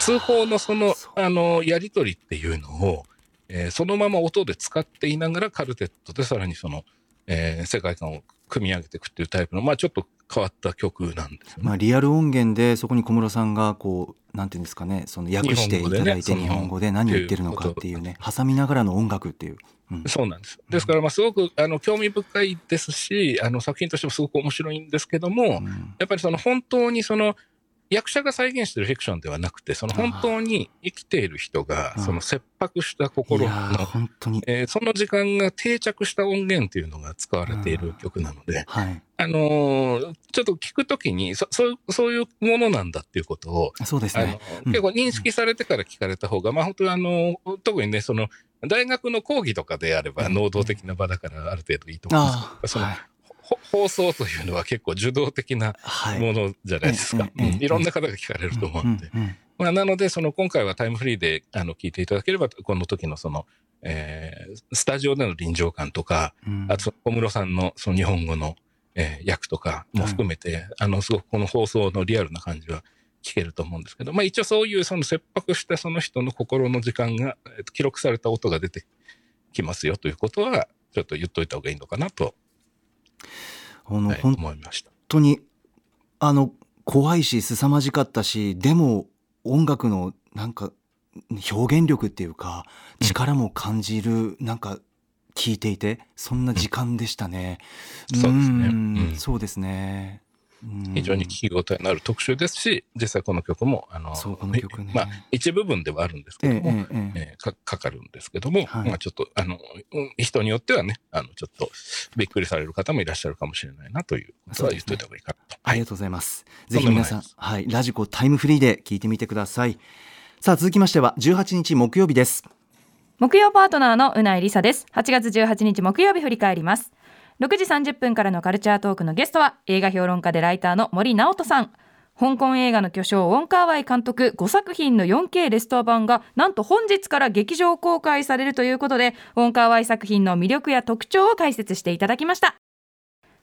通報のそのそ、あの、やりとりっていうのを、えーそのまま音で使っていながらカルテットでさらにその、えー世界観を組み上げていくっていうタイプの、まあちょっと変わった曲なんですよね。まあ、リアル音源でそこに小室さんがこうなんていうんですかねその訳していただいて日本語でね日本語で何言ってるのかっていうね挟みながらの音楽っていう、うん。そうなんです。ですから、まあ、すごく、あの、興味深いですし、あの、作品としてもすごく面白いんですけども、うん。やっぱりその本当にその、役者が再現してるフィクションではなくて、その本当に生きている人が、うん。その切迫したい心の本当に。えーその時間が定着した音源っていうのが使われている曲なので、はい。あのーちょっと聞くときにそ、そう、そういうものなんだっていうことを、そうですね、うん。結構認識されてから聞かれた方が、まあ本当にあの、特にね、その、大学の講義とかであれば、うん。能動的な場だからある程度いいと思うんですあけど、放送というのは結構受動的なはいものじゃないですか。いろんな方が聞かれると思うんで。うんうんまあ、なので、その今回はタイムフリーであの聞いていただければ、この時のその、えースタジオでの臨場感とか、うん。あと小室さんのその日本語の、えー役とかも含めて、あの、すごくこの放送のリアルな感じは聞けると思うんですけど、まあ一応そういうその切迫したその人の心の時間が、えーと記録された音が出てきますよということは、ちょっと言っといた方がいいのかなと、あの、はい本思いました。当にあの怖いし凄まじかったしでも音楽のなんか表現力っていうか力も感じる、なんか聞いていてそんな時間でしたね。そうですねんうんそうですね。うん。非常に聞き応えのある特集ですし、実際この曲も、あの、そうこの曲ね。まあ、一部分ではあるんですけええども、えええ。ええーかかかるんですけども、はい。まあちょっと、あの、うん人によってはね、あの、ちょっとびっくりされる方もいらっしゃるかもしれないなということは言っといた方がいいかなと。ありがとうございます。ぜひ皆さん、はい、ラジコタイムフリーで聞いてみてください。さあ続きましては18日木曜日です。木曜パートナーのうないりさです。8月18日木曜日振り返ります6時30分からのカルチャートークのゲストは映画評論家でライターの森直人さん。香港映画の巨匠ウォン・カーワイ監督5作品の 4K レストア版がなんと本日から劇場公開されるということでウォン・カーワイ作品の魅力や特徴を解説していただきました。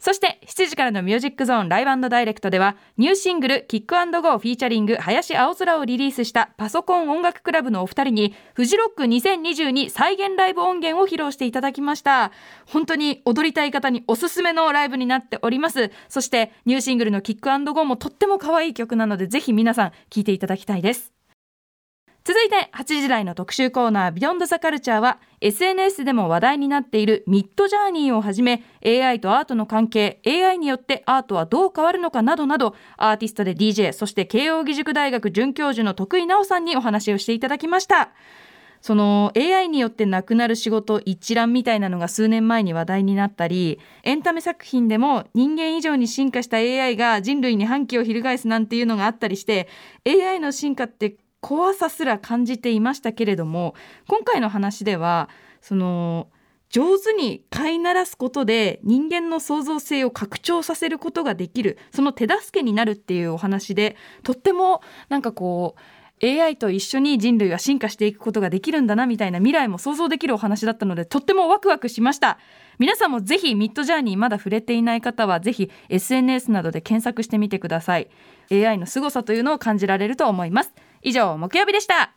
そして7時からの Music Zone Live Direct ではニューシングル Kick Go featuring 林青空をリリースしたパソコン音楽クラブのお二人にフジロック2022再現ライブ音源を披露していただきました。本当に踊りたい方におすすめのライブになっております。そしてニューシングルのキックゴーもとっても可愛い曲なのでぜひ皆さん聴いていただきたいです。続いて8時台の特集コーナービヨンドザカルチャーは SNS でも話題になっているミッドジャーニーをはじめ AI とアートの関係 AI によってアートはどう変わるのかなどなどアーティストで DJ そして慶應義塾大学准教授の徳井直さんにお話をしていただきました。その AI によってなくなる仕事一覧みたいなのが数年前に話題になったりエンタメ作品でも人間以上に進化した AI が人類に反旗を翻すなんていうのがあったりして AI の進化って怖さすら感じていましたけれども今回の話ではその上手に飼いならすことで人間の創造性を拡張させることができるその手助けになるっていうお話でとってもなんかこう AI と一緒に人類が進化していくことができるんだなみたいな未来も想像できるお話だったのでとってもワクワクしました。皆さんもぜひミッドジャーニーまだ触れていない方はぜひ SNS などで検索してみてください。AI の凄さというのを感じられると思います。以上木曜日でした。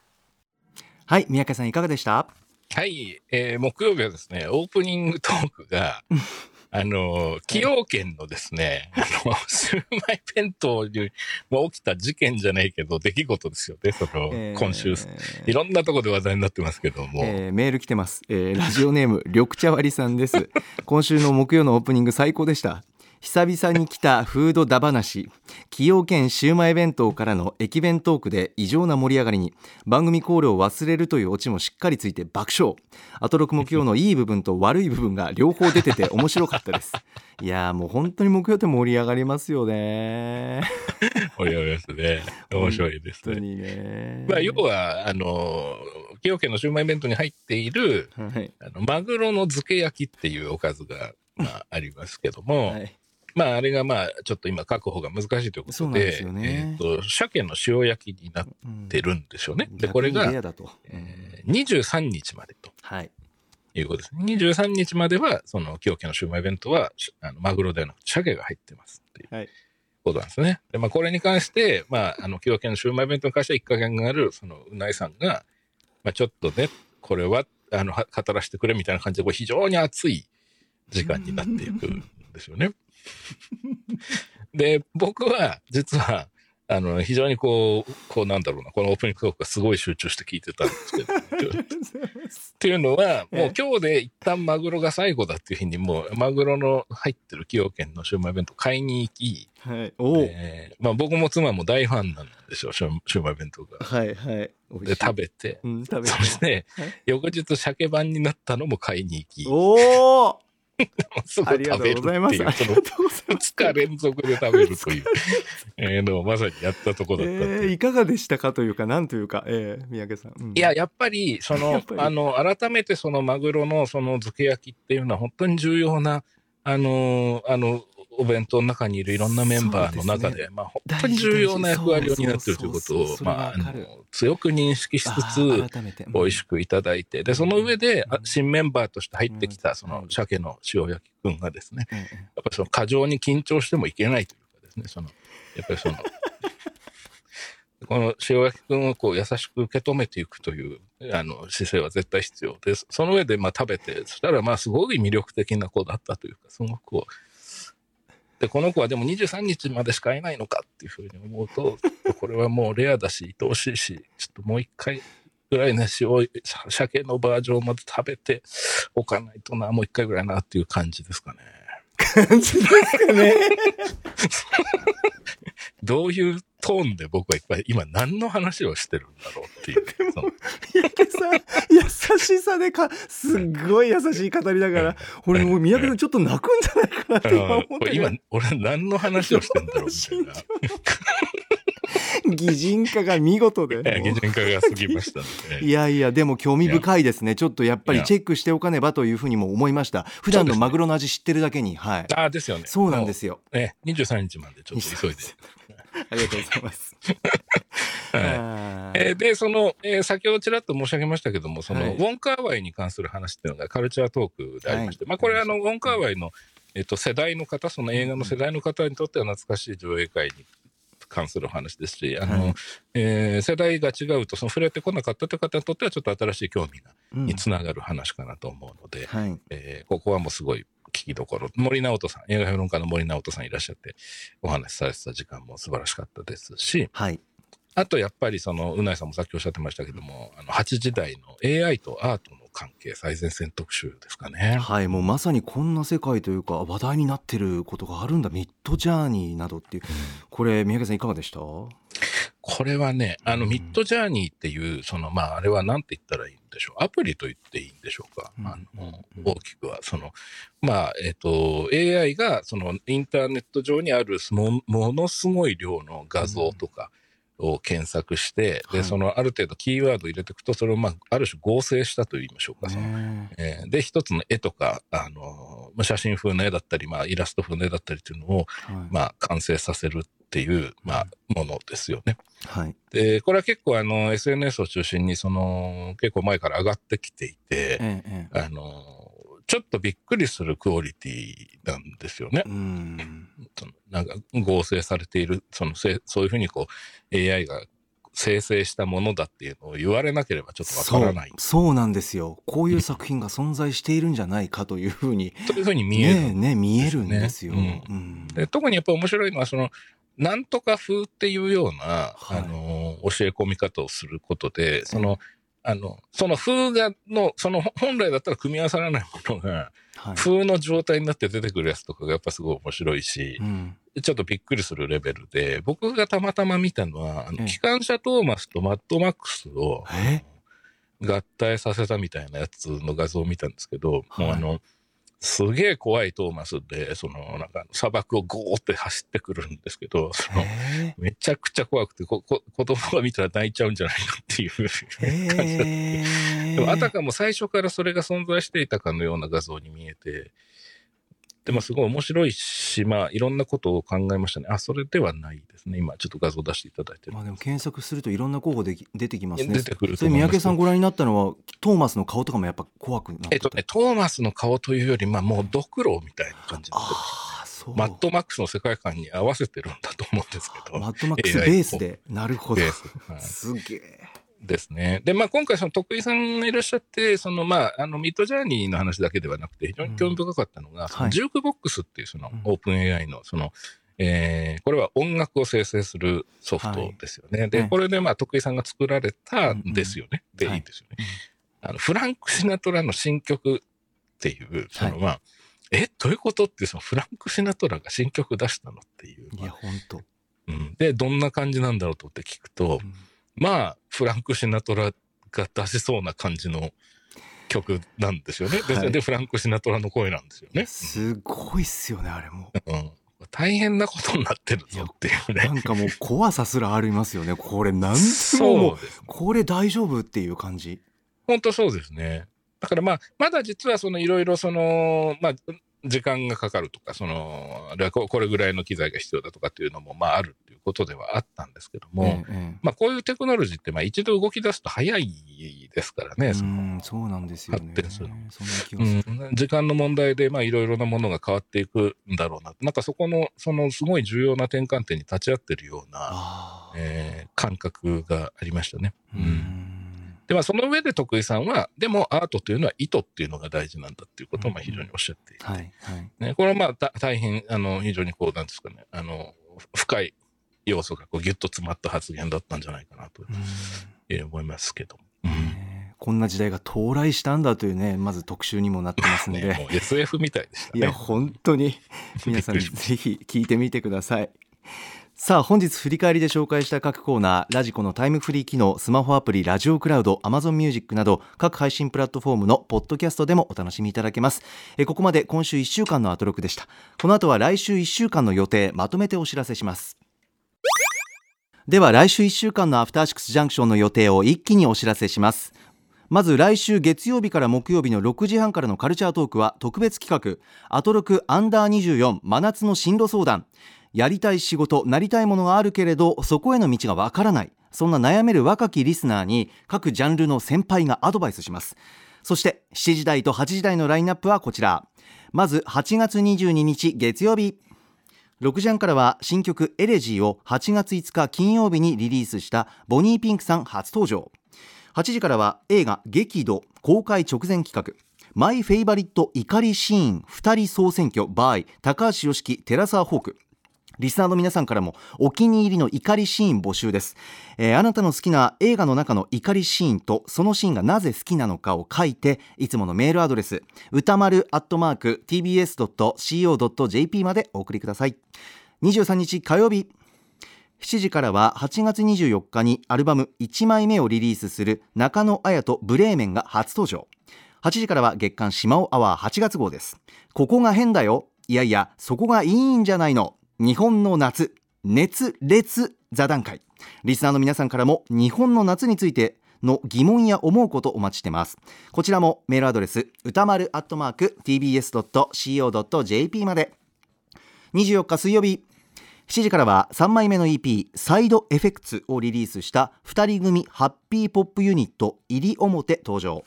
はい、宮家さんいかがでした？はい、えー木曜日はですね、オープニングトークが、あの、崎陽軒のですね、あの、シューマイ弁当にまあ起きた事件じゃないけど、出来事ですよね、その、えー。今週、いろんなとこで話題になってますけども、えーメール来てます、えーラジオネーム緑茶割りさんです。今週の木曜のオープニング最高でした久々に来たフードだ話。崎陽軒シウマイ弁当からの駅弁トークで異常な盛り上がりに番組コールを忘れるというオチもしっかりついて爆笑。アトロク木曜のいい部分と悪い部分が両方出てて 面白かったです。いやーもう本当に木曜って盛り上がりますよね。盛り上がりますね。面白いですね。にね。まあ、要は、あの、崎陽軒のシューマイ弁当に入っている、はい、あのマグロの漬け焼きっていうおかずが、まあ、ありますけども、はいまあ、あれがまあ、ちょっと今確保が難しいということで、でねえっ、と、鮭の塩焼きになっうんてるんでしょうね。で、逆これがえー23日までとはいいうことですね。23日までは、その、崎陽軒のシウマイ弁当は、しあのマグロではなくて鮭が入ってますっていうはいことなんですね。で、まあ、これに関して、まあ、あの、崎陽軒のシウマイ弁当に関しては一加減がある、その、うないさんが、まあ、ちょっとね、これは、あの、は語らせてくれみたいな感じで、こう非常に熱い時間になっていくんですよね。で、僕は、実は、あの、非常にこう、こうなんだろうな、このオープニングトークがすごい集中して聞いてたんですけど、っていうのは、もう今日で一旦マグロが最後だっていう日に、もうマグロの入ってる崎陽軒のシウマイ弁当買いに行き、はい。えーまあ僕も妻も大ファンなんですよ、シウシウマイ弁当が。はいはい。美味で、しい。食べて、うん食べて。そしてはい、翌日鮭版になったのも買いに行き、おおすぐありがと食べるうございます。っていう、そのありがとうございます。2日連続で食べるという、えーのをまさにやったとこだったっていう。えー、いかがでしたかというかなんというか、えー、三宅さん、うん。いや、やっぱり、そ やのあの、改めてそのマグロのその漬け焼きっていうのは本当に重要な、あの、あの、お弁当の中にいるいろんなメンバーの中で、ですまあ本当に重要な役割を担っているということをまあ、あの、強く認識しつつ、美味しくいただいて、で、その上で、あ新メンバーとして入ってきた、そのうん、鮭の塩焼きくんがですね、ええやっぱりその過剰に緊張してもいけないというかですね、その、やっぱりその、この塩焼きくんをこう優しく受け止めていくという、あの、姿勢は絶対必要です。その上でまあ食べて、そしたらまあすごい魅力的な子だったというか、すごくこう、で、この子はでも23日までしか会えないのかっていうふうに思うと、これはもうレアだし、愛おしいし、ちょっともう一回ぐらいね、塩、鮭のバージョンまで食べておかないとな、もう一回ぐらいなっていう感じですかね。感じですかね。どういうトーンで僕はいっぱい今何の話をしてるんだろうっていう。その三宅さん、優しさでか、すっごい優しい語りだから、俺もう三宅さんちょっと泣くんじゃないかなって今思って今、俺何の話をしてんだろうみたいな。擬人化が見事で。え擬人化が過ぎましたので。いやいや、でも興味深いですね。ちょっとやっぱりチェックしておかねばというふうにも思いました。普段のマグロの味知ってるだけに、はい。ああ、ですよね。そうなんですよ。ね、23日までちょっと急いで。ありがとうございます。はいえーで、その、えー先ほどちらっと申し上げましたけども、その、はいウォンカーワイに関する話っていうのがカルチャートークでありまして、はいまあ、これあの、ウォンカーワイの、えっと、世代の方、その映画の世代の方にとっては懐かしい上映会に関するお話ですし、あの、はいえー世代が違うと、その触れてこなかったという方にとっては、ちょっと新しい興味が、うんにつながる話かなと思うので、はい。えーここはもうすごい聞きどころ。森直人さん、映画評論家の森直人さんいらっしゃって、お話しされてた時間も素晴らしかったですし、はい。あとやっぱりその、うないさんもさっきおっしゃってましたけども、あの、8時代の AI とアートの関係最前線特集ですかね。はい、もうまさにこんな世界というか話題になってることがあるんだ。ミッドジャーニーなどっていう。これ三宅さんいかがでした？これはね、あの、うん。ミッドジャーニーっていう、その、まあ、あれは何て言ったらいいんでしょう？アプリと言っていいんでしょうか？うん。あのうん。大きくは、その、まあ、えっ、と、AI が、その、インターネット上にあるも、ものすごい量の画像とかを検索して、はい。で、その、ある程度キーワードを入れていくと、それを、まあ、ある種合成したと言いましょうか。えーで、一つの絵とか、あのまあ写真風の絵だったり、まあ、イラスト風の絵だったりっていうのを、はい。まあ、完成させるっていう、まあ、ものですよね。はい。で、これは結構、あの、SNS を中心に、その、結構前から上がってきていて、あのちょっとびっくりするクオリティなんですよね。うん。なんか合成されている、そのせそういうふうにこう AI が生成したものだっていうのを言われなければちょっとわからない。そうなんですよ。こういう作品が存在しているんじゃないかというふうに。というふうに見える。ねえねえ見えるんですよ、ねうん。で特にやっぱ面白いのはそのなんとか風っていうような、はい。あの教え込み方をすることでその、あのその風がのそのほ本来だったら組み合わさらないものがはい。風の状態になって出てくるやつとかがやっぱすごい面白いしう、ん。ちょっとびっくりするレベルで僕がたまたま見たのはあええ。の機関車トーマスとマッドマックスをえ？合体させたみたいなやつの画像を見たんですけど、はいもうあのすげえ怖いトーマスでそのなんか砂漠をゴーって走ってくるんですけどそのえめちゃくちゃ怖くてここ子供が見たら泣いちゃうんじゃないかっていうえ感じだったええでもあたかも最初からそれが存在していたかのような画像に見えて、でもすごい面白いし、まあいろんなことを考えましたね。あ、それではないですね。今ちょっと画像出していただいてるまあでも検索するといろんな候補でき出てきますね。出てくるそれ三宅さんご覧になったのはトーマスの顔とかもやっぱ怖くなった？えっとね、トーマスの顔というより、まあもうドクロみたいな感じにマッドマックスの世界観に合わせてるんだと思うんですけど。マッドマックスベースでなるほど。はいすげえ。ですね。で、まあ今回その徳井さんがいらっしゃって、そのまあ、あのミッドジャーニーの話だけではなくて、非常に興味深かったのが、そのジュークボックスっていうそのうんオープン AI のその、えーこれは音楽を生成するソフトですよね。で、はいこれでまあ徳井さんが作られたんですよね。で、はいいいですよね。あの、フランク・シナトラの新曲っていう、そのはいまあ、え、どういうことっていうそのフランク・シナトラが新曲出したのっていう。いや本当。うん、で、どんな感じなんだろうと思って聞くと、うんまあ、フランク・シナトラが出しそうな感じの曲なんですよね。で、はいでフランク・シナトラの声なんですよね。すごいっすよねあれも。うん、大変なことになってるぞっていうね。なんかもう怖さすらありますよね。これなんでもう。これ大丈夫っていう感じ。本当そうですね。だからまあ、まだ実はそのいろいろその、まあ、時間がかかるとか、その、ここれぐらいの機材が必要だとかっていうのもまああるっていうことではあったんですけども、ええええまあこういうテクノロジーってまあ一度動き出すと早いですからね。そのうんそうなんですよね。発展するそんな気がする。うん、時間の問題で、まあ、いろいろなものが変わっていくんだろうな。なんかそこの、そのすごい重要な転換点に立ち会ってるような。えー感覚がありましたね。ううんん。で、まあ、その上で徳井さんは、でもアートというのは意図っていうのが大事なんだっていうことを、まあ、非常におっしゃっていて、はいはい。ね、これはまあ、た大変、あの、非常にこう、なんですかね、あの、深い要素がこうギュッと詰まった発言だったんじゃないかなと思いますけども。うん。こんな時代が到来したんだというねまず特集にもなってますんで、ね、SF みたいでしたね。いや本当に。皆さんぜひ聞いてみてくださいさあ本日振り返りで紹介した各コーナーラジコのタイムフリー機能スマホアプリラジオクラウド Amazon Music など各配信プラットフォームのポッドキャストでもお楽しみいただけます。えここまで今週1週間のアトロクでした。この後は来週1週間の予定まとめてお知らせします。では来週1週間のアフターシックスジャンクションの予定を一気にお知らせします。まず来週月曜日から木曜日の6時半からのカルチャートークは特別企画アトロクアンダー24真夏の進路相談。やりたい仕事なりたいものがあるけれどそこへの道がわからない。そんな悩める若きリスナーに各ジャンルの先輩がアドバイスします。そして7時台と8時台のラインナップはこちら。まず8月22日月曜日。6時半からは新曲「エレジー」を8月5日金曜日にリリースしたボニーピンクさん初登場。8時からは映画「激怒」公開直前企画。マイ・フェイバリット怒りシーン2人総選挙 by 高橋良樹寺澤ホーク。リスナーの皆さんからもお気に入りの怒りシーン募集です、えーあなたの好きな映画の中の怒りシーンとそのシーンがなぜ好きなのかを書いていつものメールアドレス歌丸アットマーク tbs.co.jp までお送りください。23日火曜日7時からは8月24日にアルバム1枚目をリリースする中野綾とブレーメンが初登場。8時からは月刊島尾アワー8月号です。ここが変だよ。いやいやそこがいいんじゃないの。日本の夏熱烈座談会。リスナーの皆さんからも日本の夏についての疑問や思うことお待ちしてます。こちらもメールアドレス歌丸アットマーク tbs.co.jp まで。24日水曜日7時からは3枚目の EP「サイドエフェクツ」をリリースした2人組ハッピーポップユニット入り表登場。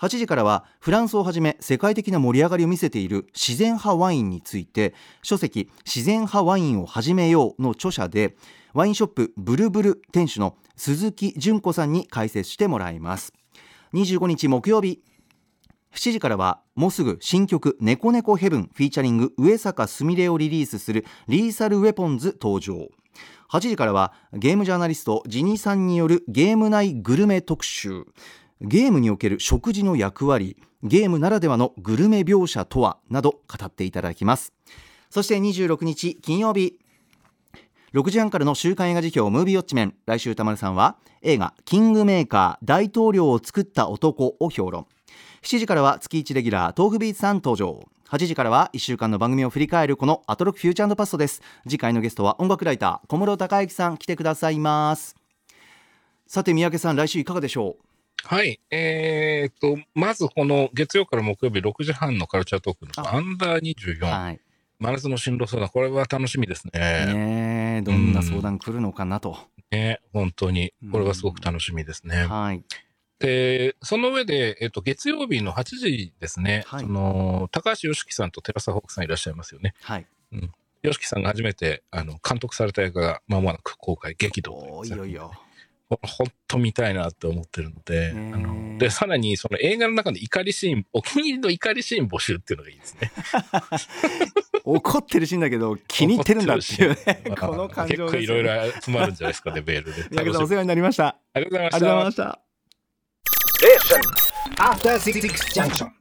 8時からはフランスをはじめ世界的な盛り上がりを見せている自然派ワインについて書籍「自然派ワインを始めよう」の著者でワインショップブルブル店主の鈴木純子さんに解説してもらいます。25日木曜日7時からはもうすぐ新曲「猫猫ヘブン」フィーチャリング上坂すみれをリリースするリーサルウェポンズ登場。8時からはゲームジャーナリストジニさんによるゲーム内グルメ特集。ゲームにおける食事の役割ゲームならではのグルメ描写とはなど語っていただきます。そして26日金曜日。6時半からの週刊映画辞表ムービーウォッチメン。来週歌丸さんは映画「キングメーカー大統領を作った男」を評論。7時からは月1レギュラー豆腐ビーツさん登場。8時からは1週間の番組を振り返るこのアトロックフューチャーパストです。次回のゲストは音楽ライター小室孝之さん来てくださいます。さて三宅さん来週いかがでしょう？はい。えー、っと、まずこの月曜から木曜日6時半のカルチャートークのあ。アンダー24、うはい。真夏の進路相談、これは楽しみですね。ねえどんな相談来るのかなと、ね本当に。これはすごく楽しみですね。はい。で、その上で、えっと、月曜日の8時ですね、はい。その、高橋良樹さんと寺澤ホークさんいらっしゃいますよね。はい。良樹さんが初めて、あの、監督された映画が間もなく公開、激怒というおーいよいよほほんと見たいなって思ってるので、ねえあので、さらにその映画の中の怒りシーン、お気に入りの怒りシーン募集っていうのがいいですね。怒ってるシーンだけど気に入ってるんだっていうね この感情結構いろいろろ詰まるんじゃないですかね、メールで。三宅さんお世話になりましたありがとうございまありがとうございしたま。した After Six Junction.